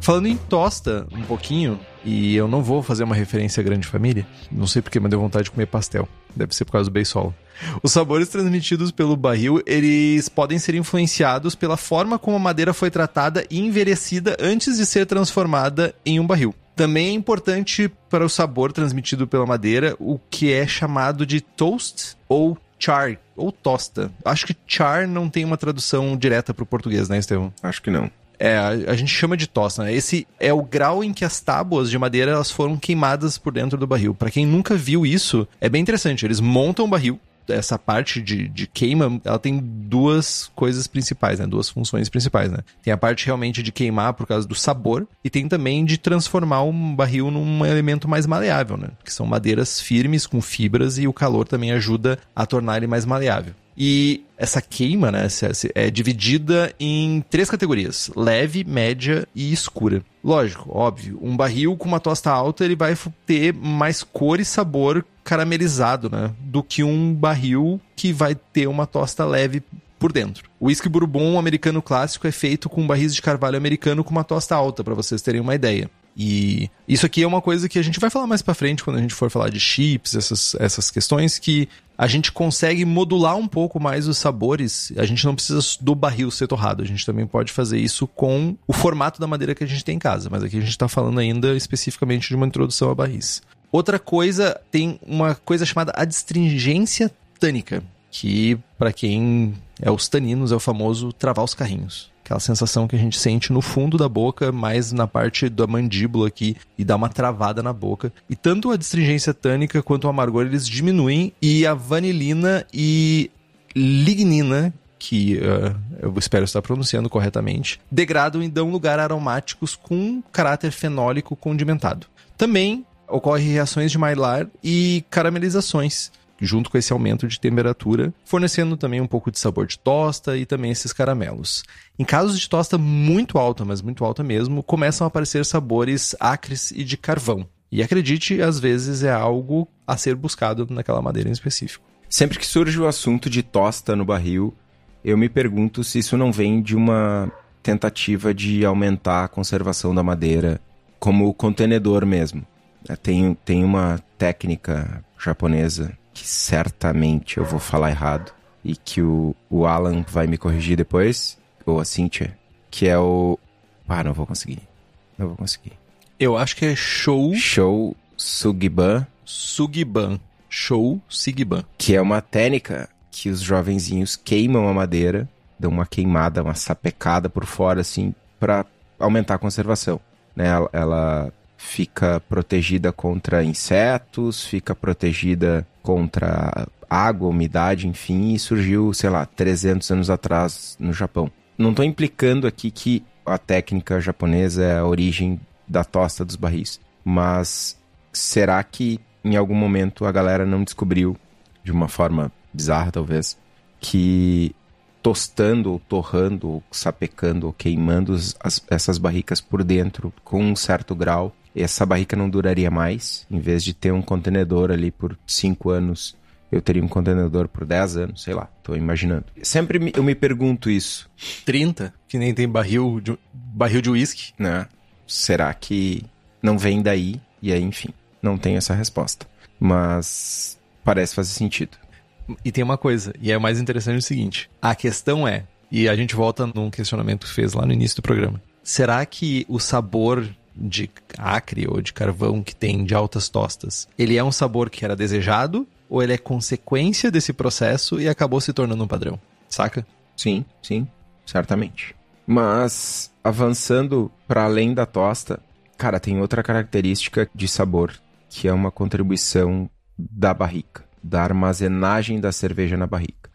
Speaker 3: Falando em tosta um pouquinho, E eu não vou fazer uma referência à grande família. Não sei porque, mas deu vontade de comer pastel. Deve ser por causa do beisolo. Os sabores transmitidos pelo barril, eles podem ser influenciados pela forma como a madeira foi tratada e envelhecida antes de ser transformada em um barril. Também é importante para o sabor transmitido pela madeira o que é chamado de toast ou char, ou tosta. Acho que char não tem uma tradução direta para o português, né, Estevão?
Speaker 2: Acho que não.
Speaker 3: É, a, gente chama de tosta, né? Esse é o grau em que as tábuas de madeira elas foram queimadas por dentro do barril. Para quem nunca viu isso, é bem interessante. Eles montam o barril, essa parte de, de queima, ela tem duas coisas principais, né? Duas funções principais, né? Tem a parte realmente de queimar por causa do sabor e tem também de transformar um barril num elemento mais maleável, né? Que são madeiras firmes com fibras e o calor também ajuda a tornar ele mais maleável. E essa queima, né, é dividida em três categorias: leve, média e escura. Lógico, óbvio, um barril com uma tosta alta ele vai ter mais cor e sabor caramelizado, né, do que um barril que vai ter uma tosta leve por dentro. O whisky bourbon americano clássico é feito com barris de carvalho americano com uma tosta alta, para vocês terem uma ideia. E isso aqui é uma coisa que a gente vai falar mais para frente quando a gente for falar de chips, essas, essas questões que a gente consegue modular um pouco mais os sabores. A gente não precisa do barril ser torrado, a gente também pode fazer isso com o formato da madeira que a gente tem em casa, mas aqui a gente está falando ainda especificamente de uma introdução a barris. Outra coisa, tem uma coisa chamada adstringência tânica, que para quem é os taninos é o famoso travar os carrinhos aquela sensação que a gente sente no fundo da boca, mais na parte da mandíbula aqui, e dá uma travada na boca. E tanto a distringência tânica quanto o amargor eles diminuem, e a vanilina e lignina, que uh, eu espero estar pronunciando corretamente, degradam e dão lugar a aromáticos com caráter fenólico condimentado. Também ocorrem reações de Maillard e caramelizações, junto com esse aumento de temperatura, fornecendo também um pouco de sabor de tosta e também esses caramelos. Em casos de tosta muito alta, mas muito alta mesmo, começam a aparecer sabores acres e de carvão. E acredite, às vezes é algo a ser buscado naquela madeira em específico.
Speaker 2: Sempre que surge o assunto de tosta no barril, eu me pergunto se isso não vem de uma tentativa de aumentar a conservação da madeira como contenedor mesmo. Tem, tem uma técnica japonesa que certamente eu vou falar errado e que o, o Alan vai me corrigir depois, ou a Cynthia, que é o. Ah, não vou conseguir. Não vou conseguir.
Speaker 3: Eu acho que é Show.
Speaker 2: Show Sugiban.
Speaker 3: Sugiban. Show Sugiban.
Speaker 2: Que é uma técnica que os jovenzinhos queimam a madeira, dão uma queimada, uma sapecada por fora, assim, para aumentar a conservação. Né? Ela, ela fica protegida contra insetos, fica protegida contra água, umidade, enfim, e surgiu, sei lá, 300 anos atrás no Japão. Não estou implicando aqui que a técnica japonesa é a origem da tosta dos barris, mas será que em algum momento a galera não descobriu, de uma forma bizarra talvez, que tostando, ou torrando, ou sapecando, ou queimando as, essas barricas por dentro com um certo grau essa barrica não duraria mais. Em vez de ter um contenedor ali por 5 anos, eu teria um contenedor por 10 anos, sei lá, tô imaginando. Sempre eu me pergunto isso.
Speaker 3: 30? Que nem tem barril de, barril de uísque?
Speaker 2: Né? Será que não vem daí? E aí, enfim, não tenho essa resposta. Mas parece fazer sentido.
Speaker 3: E tem uma coisa, e é o mais interessante o seguinte: a questão é, e a gente volta num questionamento que fez lá no início do programa. Será que o sabor de acre ou de carvão que tem de altas tostas, ele é um sabor que era desejado ou ele é consequência desse processo e acabou se tornando um padrão? Saca?
Speaker 2: Sim, sim, certamente. Mas avançando para além da tosta, cara, tem outra característica de sabor que é uma contribuição da barrica, da armazenagem da cerveja na barrica.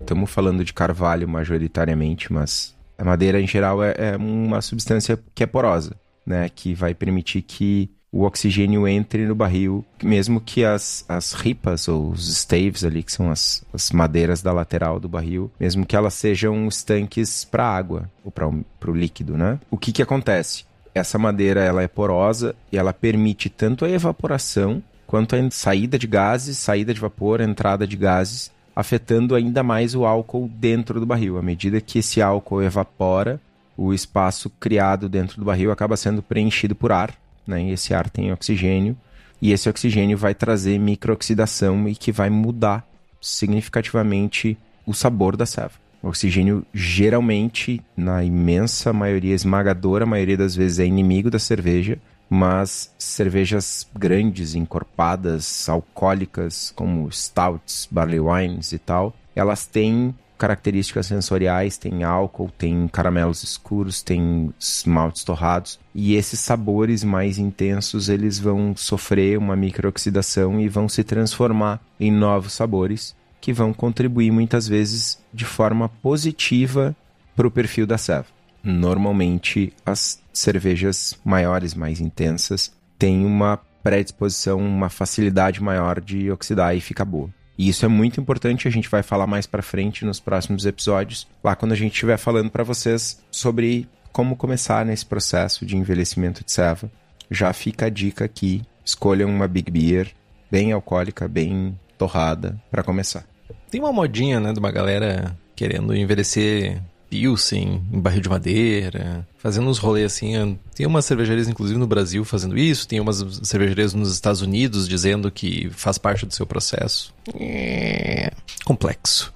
Speaker 2: Estamos falando de carvalho majoritariamente, mas a madeira em geral é, é uma substância que é porosa né, que vai permitir que o oxigênio entre no barril, mesmo que as, as ripas ou os staves ali, que são as, as madeiras da lateral do barril, mesmo que elas sejam estanques para água ou para o líquido, né? O que que acontece? Essa madeira ela é porosa e ela permite tanto a evaporação quanto a saída de gases, saída de vapor, entrada de gases, afetando ainda mais o álcool dentro do barril. À medida que esse álcool evapora, o espaço criado dentro do barril acaba sendo preenchido por ar né? E esse ar tem oxigênio, e esse oxigênio vai trazer microoxidação e que vai mudar significativamente o sabor da ceva. O oxigênio geralmente, na imensa maioria, esmagadora maioria das vezes, é inimigo da cerveja, mas cervejas grandes, encorpadas, alcoólicas, como stouts, barley wines e tal, elas têm características sensoriais, tem álcool, tem caramelos escuros, tem maltes torrados. E esses sabores mais intensos, eles vão sofrer uma microoxidação e vão se transformar em novos sabores que vão contribuir muitas vezes de forma positiva para o perfil da ceva. Normalmente, as cervejas maiores, mais intensas, têm uma predisposição, uma facilidade maior de oxidar e ficar boa. E isso é muito importante, a gente vai falar mais para frente nos próximos episódios, lá quando a gente estiver falando para vocês sobre como começar nesse processo de envelhecimento de ceva. Já fica a dica aqui, escolham uma Big Beer bem alcoólica, bem torrada para começar.
Speaker 3: Tem uma modinha, né, de uma galera querendo envelhecer Pilsen em barril de madeira, fazendo uns rolês assim. Tem umas cervejarias, inclusive, no Brasil fazendo isso, tem umas cervejarias nos Estados Unidos dizendo que faz parte do seu processo. É complexo.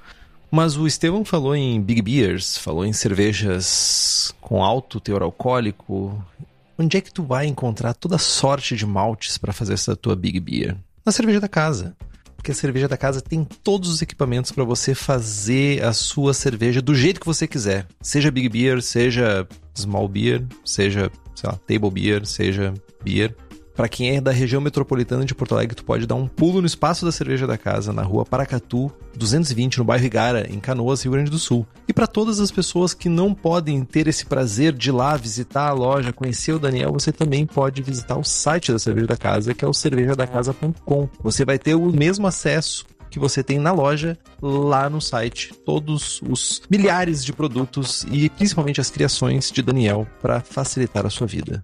Speaker 3: Mas o Estevão falou em Big Beers, falou em cervejas com alto teor alcoólico. Onde é que tu vai encontrar toda sorte de maltes para fazer essa tua Big Beer? Na cerveja da casa porque a cerveja da casa tem todos os equipamentos para você fazer a sua cerveja do jeito que você quiser. Seja Big Beer, seja Small Beer, seja, sei lá, Table Beer, seja Beer. Para quem é da região metropolitana de Porto Alegre, tu pode dar um pulo no espaço da cerveja da casa, na rua Paracatu, 220, no bairro Igara, em Canoas, Rio Grande do Sul. E para todas as pessoas que não podem ter esse prazer de ir lá visitar a loja, conhecer o Daniel, você também pode visitar o site da cerveja da casa, que é o cervejadacasa.com. Você vai ter o mesmo acesso que você tem na loja lá no site. Todos os milhares de produtos e principalmente as criações de Daniel para facilitar a sua vida.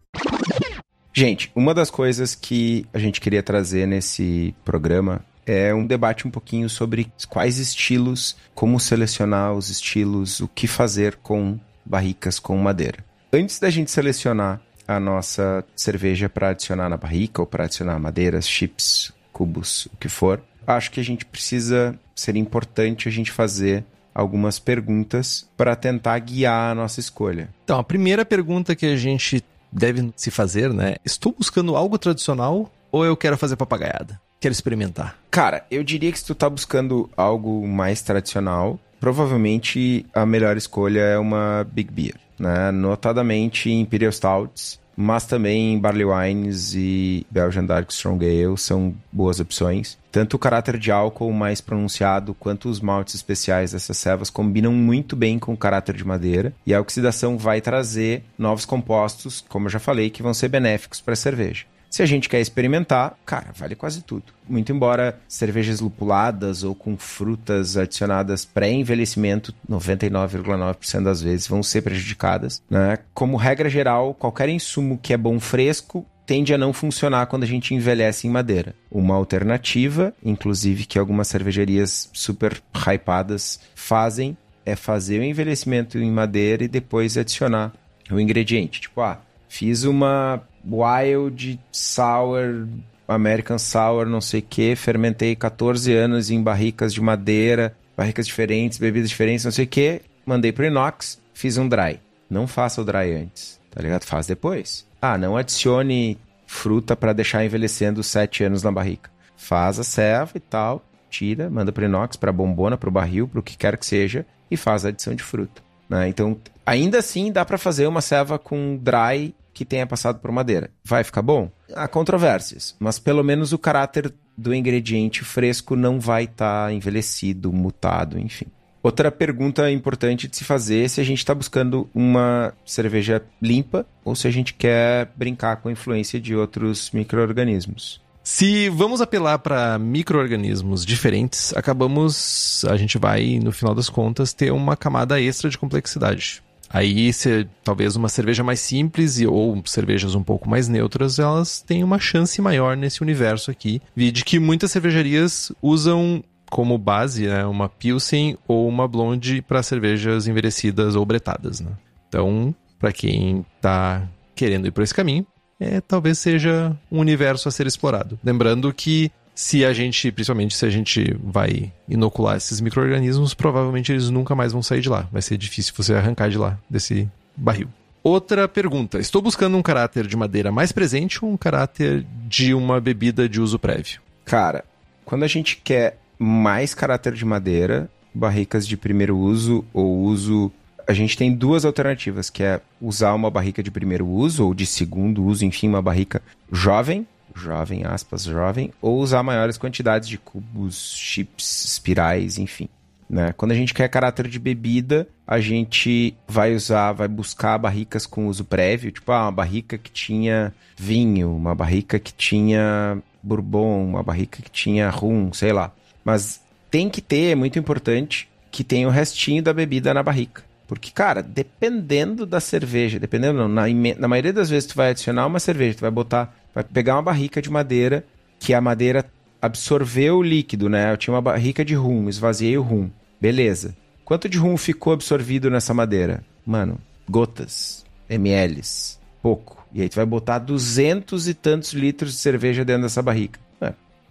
Speaker 2: Gente, uma das coisas que a gente queria trazer nesse programa é um debate um pouquinho sobre quais estilos, como selecionar os estilos, o que fazer com barricas com madeira. Antes da gente selecionar a nossa cerveja para adicionar na barrica ou para adicionar madeiras, chips, cubos, o que for, acho que a gente precisa ser importante a gente fazer algumas perguntas para tentar guiar a nossa escolha.
Speaker 3: Então, a primeira pergunta que a gente deve se fazer, né? Estou buscando algo tradicional ou eu quero fazer papagaiada? Quero experimentar.
Speaker 2: Cara, eu diria que se tu tá buscando algo mais tradicional, provavelmente a melhor escolha é uma Big Beer, né? Notadamente Imperial Stouts, mas também Barley Wines e Belgian Dark Strong Ale são boas opções. Tanto o caráter de álcool mais pronunciado quanto os maltes especiais dessas cevas combinam muito bem com o caráter de madeira e a oxidação vai trazer novos compostos, como eu já falei, que vão ser benéficos para a cerveja. Se a gente quer experimentar, cara, vale quase tudo. Muito embora cervejas lupuladas ou com frutas adicionadas pré-envelhecimento, 99,9% das vezes vão ser prejudicadas, né? Como regra geral, qualquer insumo que é bom fresco tende a não funcionar quando a gente envelhece em madeira. Uma alternativa, inclusive que algumas cervejarias super hypadas fazem, é fazer o envelhecimento em madeira e depois adicionar o ingrediente. Tipo, ah, fiz uma Wild Sour, American Sour, não sei o que, fermentei 14 anos em barricas de madeira, barricas diferentes, bebidas diferentes, não sei o que, mandei pro inox, fiz um dry. Não faça o dry antes, tá ligado? Faz depois. Ah, não adicione fruta para deixar envelhecendo 7 anos na barrica. Faz a serva e tal, tira, manda pro inox, pra bombona, pro barril, pro que quer que seja, e faz a adição de fruta. Né? Então, ainda assim, dá para fazer uma serva com dry que tenha passado por madeira. Vai ficar bom? Há controvérsias, mas pelo menos o caráter do ingrediente fresco não vai estar tá envelhecido, mutado, enfim. Outra pergunta importante de se fazer é se a gente está buscando uma cerveja limpa ou se a gente quer brincar com a influência de outros micro-organismos.
Speaker 3: Se vamos apelar para micro-organismos diferentes, acabamos, a gente vai, no final das contas, ter uma camada extra de complexidade. Aí, se, talvez uma cerveja mais simples e, ou cervejas um pouco mais neutras, elas têm uma chance maior nesse universo aqui. Vide que muitas cervejarias usam como base né, uma Pilsen ou uma Blonde para cervejas envelhecidas ou bretadas. Né? Então, para quem está querendo ir por esse caminho, é, talvez seja um universo a ser explorado. Lembrando que se a gente, principalmente se a gente vai inocular esses micro-organismos, provavelmente eles nunca mais vão sair de lá. Vai ser difícil você arrancar de lá, desse barril. Outra pergunta. Estou buscando um caráter de madeira mais presente ou um caráter de uma bebida de uso prévio?
Speaker 2: Cara, quando a gente quer mais caráter de madeira, barricas de primeiro uso ou uso. A gente tem duas alternativas, que é usar uma barrica de primeiro uso ou de segundo uso, enfim, uma barrica jovem, jovem, aspas, jovem, ou usar maiores quantidades de cubos, chips, espirais, enfim. Né? Quando a gente quer caráter de bebida, a gente vai usar, vai buscar barricas com uso prévio, tipo ah, uma barrica que tinha vinho, uma barrica que tinha bourbon, uma barrica que tinha rum, sei lá. Mas tem que ter, é muito importante, que tenha o restinho da bebida na barrica. Porque, cara, dependendo da cerveja, dependendo, não, na, na maioria das vezes tu vai adicionar uma cerveja, tu vai botar, vai pegar uma barrica de madeira, que a madeira absorveu o líquido, né? Eu tinha uma barrica de rum, esvaziei o rum. Beleza. Quanto de rum ficou absorvido nessa madeira? Mano, gotas, mls, pouco. E aí tu vai botar duzentos e tantos litros de cerveja dentro dessa barrica.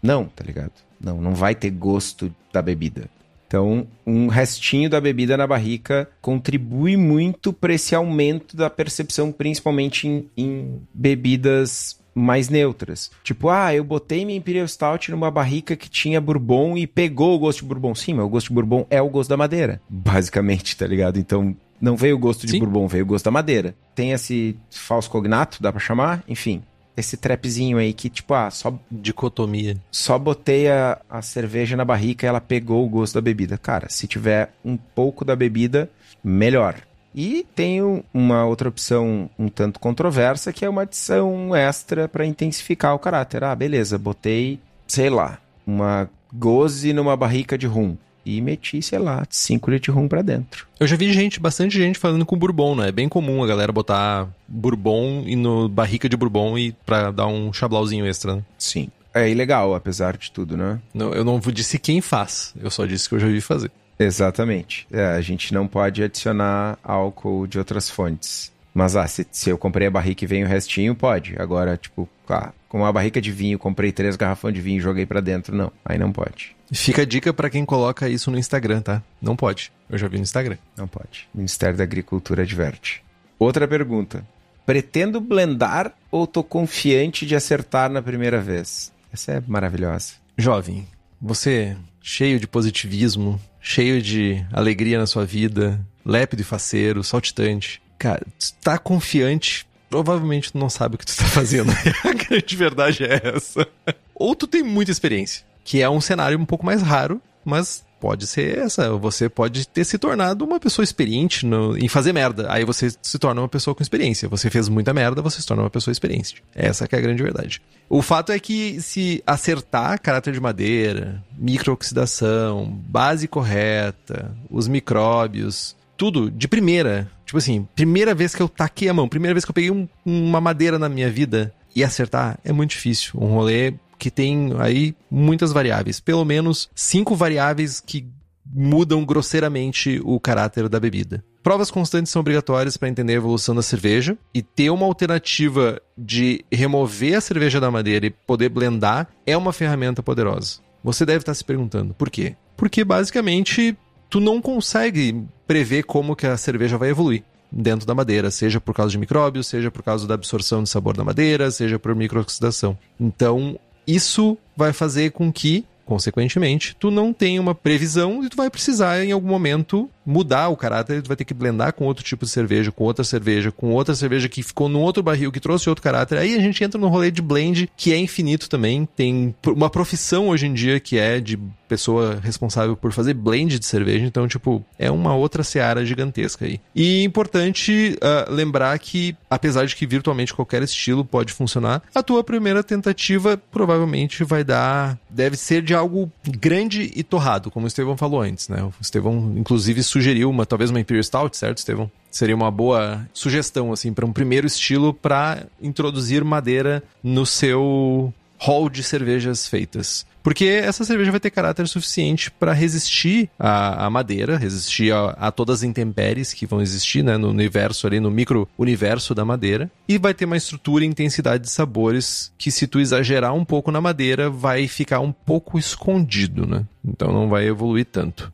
Speaker 2: Não, tá ligado? Não, não vai ter gosto da bebida. Então, um restinho da bebida na barrica contribui muito para esse aumento da percepção, principalmente em, em, bebidas mais neutras. Tipo, ah, eu botei minha Imperial Stout numa barrica que tinha bourbon e pegou o gosto de bourbon. Sim, mas o gosto de bourbon é o gosto da madeira, basicamente, tá ligado? Então, não veio o gosto de Sim. bourbon, veio o gosto da madeira. Tem esse falso cognato, dá para chamar? Enfim, esse trapzinho aí que, tipo, ah, só.
Speaker 3: Dicotomia.
Speaker 2: Só botei a, a cerveja na barrica e ela pegou o gosto da bebida. Cara, se tiver um pouco da bebida, melhor. E tenho uma outra opção um tanto controversa, que é uma adição extra para intensificar o caráter. Ah, beleza, botei, sei lá, uma goze numa barrica de rum e meti, sei lá, 5 litros de rum pra dentro.
Speaker 3: Eu já vi gente, bastante gente falando com bourbon, né? É bem comum a galera botar bourbon e no barrica de bourbon e pra dar um chablauzinho extra, né?
Speaker 2: Sim. É ilegal, apesar de tudo, né?
Speaker 3: Não, eu não disse quem faz, eu só disse que eu já vi fazer.
Speaker 2: Exatamente. É, a gente não pode adicionar álcool de outras fontes. Mas, ah, se, se eu comprei a barrica e vem o restinho, pode. Agora, tipo, ah, com uma barrica de vinho, comprei três garrafões de vinho e joguei para dentro. Não, aí não pode.
Speaker 3: Fica a dica para quem coloca isso no Instagram, tá? Não pode. Eu já vi no Instagram.
Speaker 2: Não pode. Ministério da Agricultura adverte. Outra pergunta. Pretendo blendar ou tô confiante de acertar na primeira vez? Essa é maravilhosa.
Speaker 3: Jovem, você cheio de positivismo, cheio de alegria na sua vida, lépido e faceiro, saltitante. Cara, tá confiante, provavelmente tu não sabe o que tu tá fazendo. a grande verdade é essa. Ou tu tem muita experiência que é um cenário um pouco mais raro, mas pode ser essa. Você pode ter se tornado uma pessoa experiente no, em fazer merda. Aí você se torna uma pessoa com experiência. Você fez muita merda, você se torna uma pessoa experiente. Essa é a grande verdade. O fato é que se acertar caráter de madeira, microoxidação, base correta, os micróbios, tudo de primeira. Tipo assim, primeira vez que eu taquei a mão, primeira vez que eu peguei um, uma madeira na minha vida e acertar é muito difícil. Um rolê que tem aí muitas variáveis, pelo menos cinco variáveis que mudam grosseiramente o caráter da bebida. Provas constantes são obrigatórias para entender a evolução da cerveja e ter uma alternativa de remover a cerveja da madeira e poder blendar é uma ferramenta poderosa. Você deve estar se perguntando por quê? Porque basicamente tu não consegue prever como que a cerveja vai evoluir dentro da madeira, seja por causa de micróbios, seja por causa da absorção de sabor da madeira, seja por microoxidação. Então, isso vai fazer com que, consequentemente, tu não tenha uma previsão e tu vai precisar em algum momento mudar o caráter, tu vai ter que blendar com outro tipo de cerveja, com outra cerveja, com outra cerveja que ficou num outro barril que trouxe outro caráter. Aí a gente entra no rolê de blend, que é infinito também. Tem uma profissão hoje em dia que é de pessoa responsável por fazer blend de cerveja, então, tipo, é uma outra seara gigantesca aí. E importante uh, lembrar que, apesar de que virtualmente qualquer estilo pode funcionar, a tua primeira tentativa provavelmente vai dar. deve ser de algo grande e torrado, como o Estevão falou antes, né? O Estevão, inclusive, sugeriu uma, talvez uma Imperial Stout, certo, Estevão? Seria uma boa sugestão, assim, para um primeiro estilo para introduzir madeira no seu hall de cervejas feitas. Porque essa cerveja vai ter caráter suficiente para resistir à, madeira, resistir a, a, todas as intempéries que vão existir né, no universo ali, no micro-universo da madeira. E vai ter uma estrutura e intensidade de sabores que, se tu exagerar um pouco na madeira, vai ficar um pouco escondido, né? Então não vai evoluir tanto.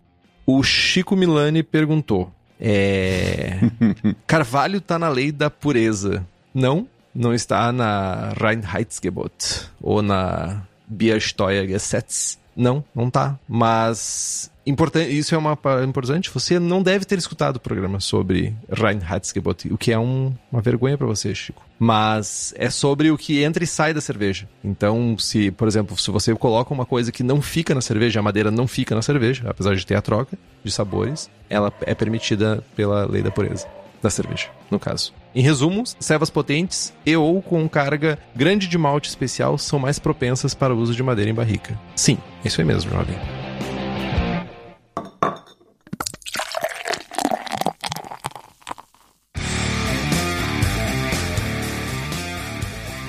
Speaker 3: O Chico Milani perguntou: é... Carvalho tá na lei da pureza. Não, não está na Reinheitsgebot ou na Biersteuergesetz. Não, não tá. Mas importante, isso é uma importante. Você não deve ter escutado o programa sobre Reinheitsgebot, o que é um, uma vergonha para você, Chico. Mas é sobre o que entra e sai da cerveja. Então, se, por exemplo, se você coloca uma coisa que não fica na cerveja, a madeira não fica na cerveja, apesar de ter a troca de sabores, ela é permitida pela lei da pureza da cerveja, no caso. Em resumo, cevas potentes e ou com carga grande de malte especial são mais propensas para o uso de madeira em barrica. Sim, isso é mesmo, jovem.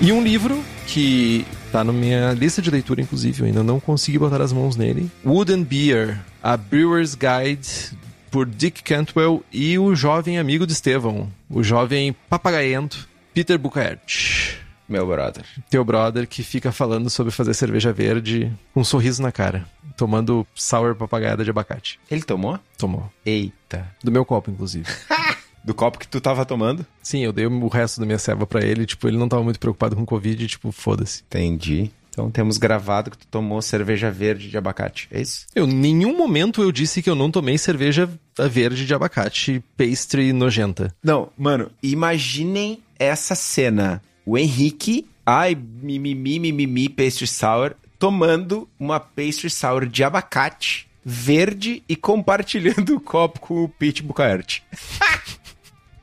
Speaker 3: E um livro que tá na minha lista de leitura, inclusive, eu ainda não consegui botar as mãos nele. Wooden Beer, a Brewer's Guide por Dick Cantwell e o jovem amigo de Estevão, o jovem papagaiento Peter Bucaert.
Speaker 2: Meu brother.
Speaker 3: Teu brother que fica falando sobre fazer cerveja verde com um sorriso na cara, tomando sour papagaiada de abacate.
Speaker 2: Ele tomou?
Speaker 3: Tomou.
Speaker 2: Eita.
Speaker 3: Do meu copo, inclusive.
Speaker 2: Do copo que tu tava tomando?
Speaker 3: Sim, eu dei o resto da minha ceva para ele, tipo, ele não tava muito preocupado com Covid, tipo, foda-se.
Speaker 2: Entendi. Então temos gravado que tu tomou cerveja verde de abacate, é isso?
Speaker 3: Eu, em nenhum momento eu disse que eu não tomei cerveja verde de abacate, pastry nojenta.
Speaker 2: Não, mano, imaginem essa cena. O Henrique, ai, mimimi, mimimi, pastry sour, tomando uma pastry sour de abacate verde e compartilhando o copo com o Pete Bucaert.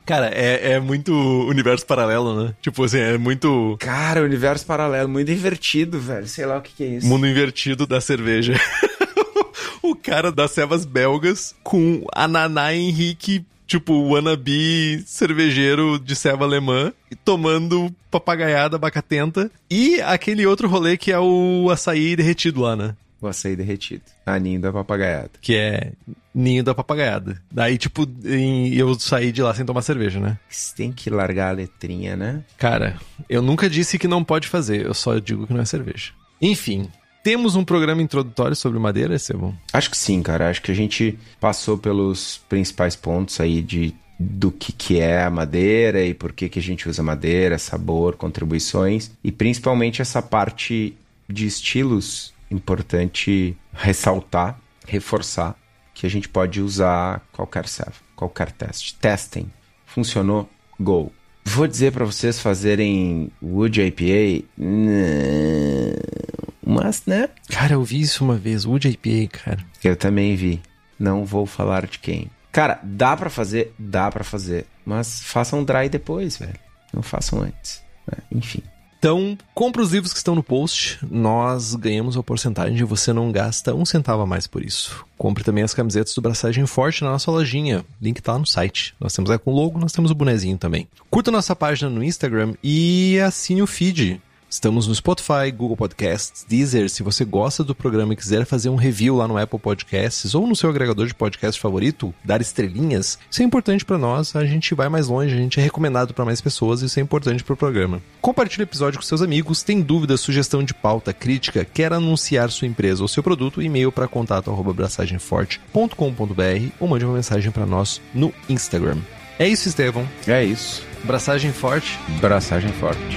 Speaker 3: Cara, é, é muito universo paralelo, né? Tipo assim, é muito.
Speaker 2: Cara, universo paralelo, muito invertido, velho. Sei lá o que, que é isso.
Speaker 3: Mundo invertido da cerveja. o cara das cevas belgas com Ananá Henrique, tipo, wannabe cervejeiro de ceva alemã, tomando papagaiada bacatenta. E aquele outro rolê que é o açaí derretido lá, né?
Speaker 2: o açaí derretido. A ninho da papagaiada.
Speaker 3: Que é ninho da papagaiada. Daí, tipo, em, eu saí de lá sem tomar cerveja, né?
Speaker 2: Você tem que largar a letrinha, né?
Speaker 3: Cara, eu nunca disse que não pode fazer, eu só digo que não é cerveja. Enfim, temos um programa introdutório sobre madeira, Estevam?
Speaker 2: Acho que sim, cara. Acho que a gente passou pelos principais pontos aí de do que, que é a madeira e por que, que a gente usa madeira, sabor, contribuições e principalmente essa parte de estilos importante ressaltar, reforçar que a gente pode usar qualquer serve, qualquer teste. Testem. Funcionou? Go. Vou dizer para vocês fazerem Wood IPA. Mas, né?
Speaker 3: Cara, eu vi isso uma vez, Wood IPA, cara.
Speaker 2: Eu também vi. Não vou falar de quem. Cara, dá para fazer? Dá para fazer. Mas façam dry depois, velho. Não façam antes. Né? Enfim.
Speaker 3: Então, compra os livros que estão no post. Nós ganhamos a porcentagem e você não gasta um centavo a mais por isso. Compre também as camisetas do Braçagem Forte na nossa lojinha. Link tá lá no site. Nós temos aí com logo, nós temos o bonezinho também. Curta nossa página no Instagram e assine o feed. Estamos no Spotify, Google Podcasts, Deezer. Se você gosta do programa e quiser fazer um review lá no Apple Podcasts ou no seu agregador de podcast favorito, dar estrelinhas, isso é importante para nós. A gente vai mais longe, a gente é recomendado para mais pessoas e isso é importante para o programa. Compartilhe o episódio com seus amigos. Tem dúvida, sugestão de pauta, crítica, quer anunciar sua empresa ou seu produto? E-mail para contato@braçagemforte.com.br ou mande uma mensagem para nós no Instagram. É isso, Estevão.
Speaker 2: É isso.
Speaker 3: Braçagem forte.
Speaker 2: Braçagem forte.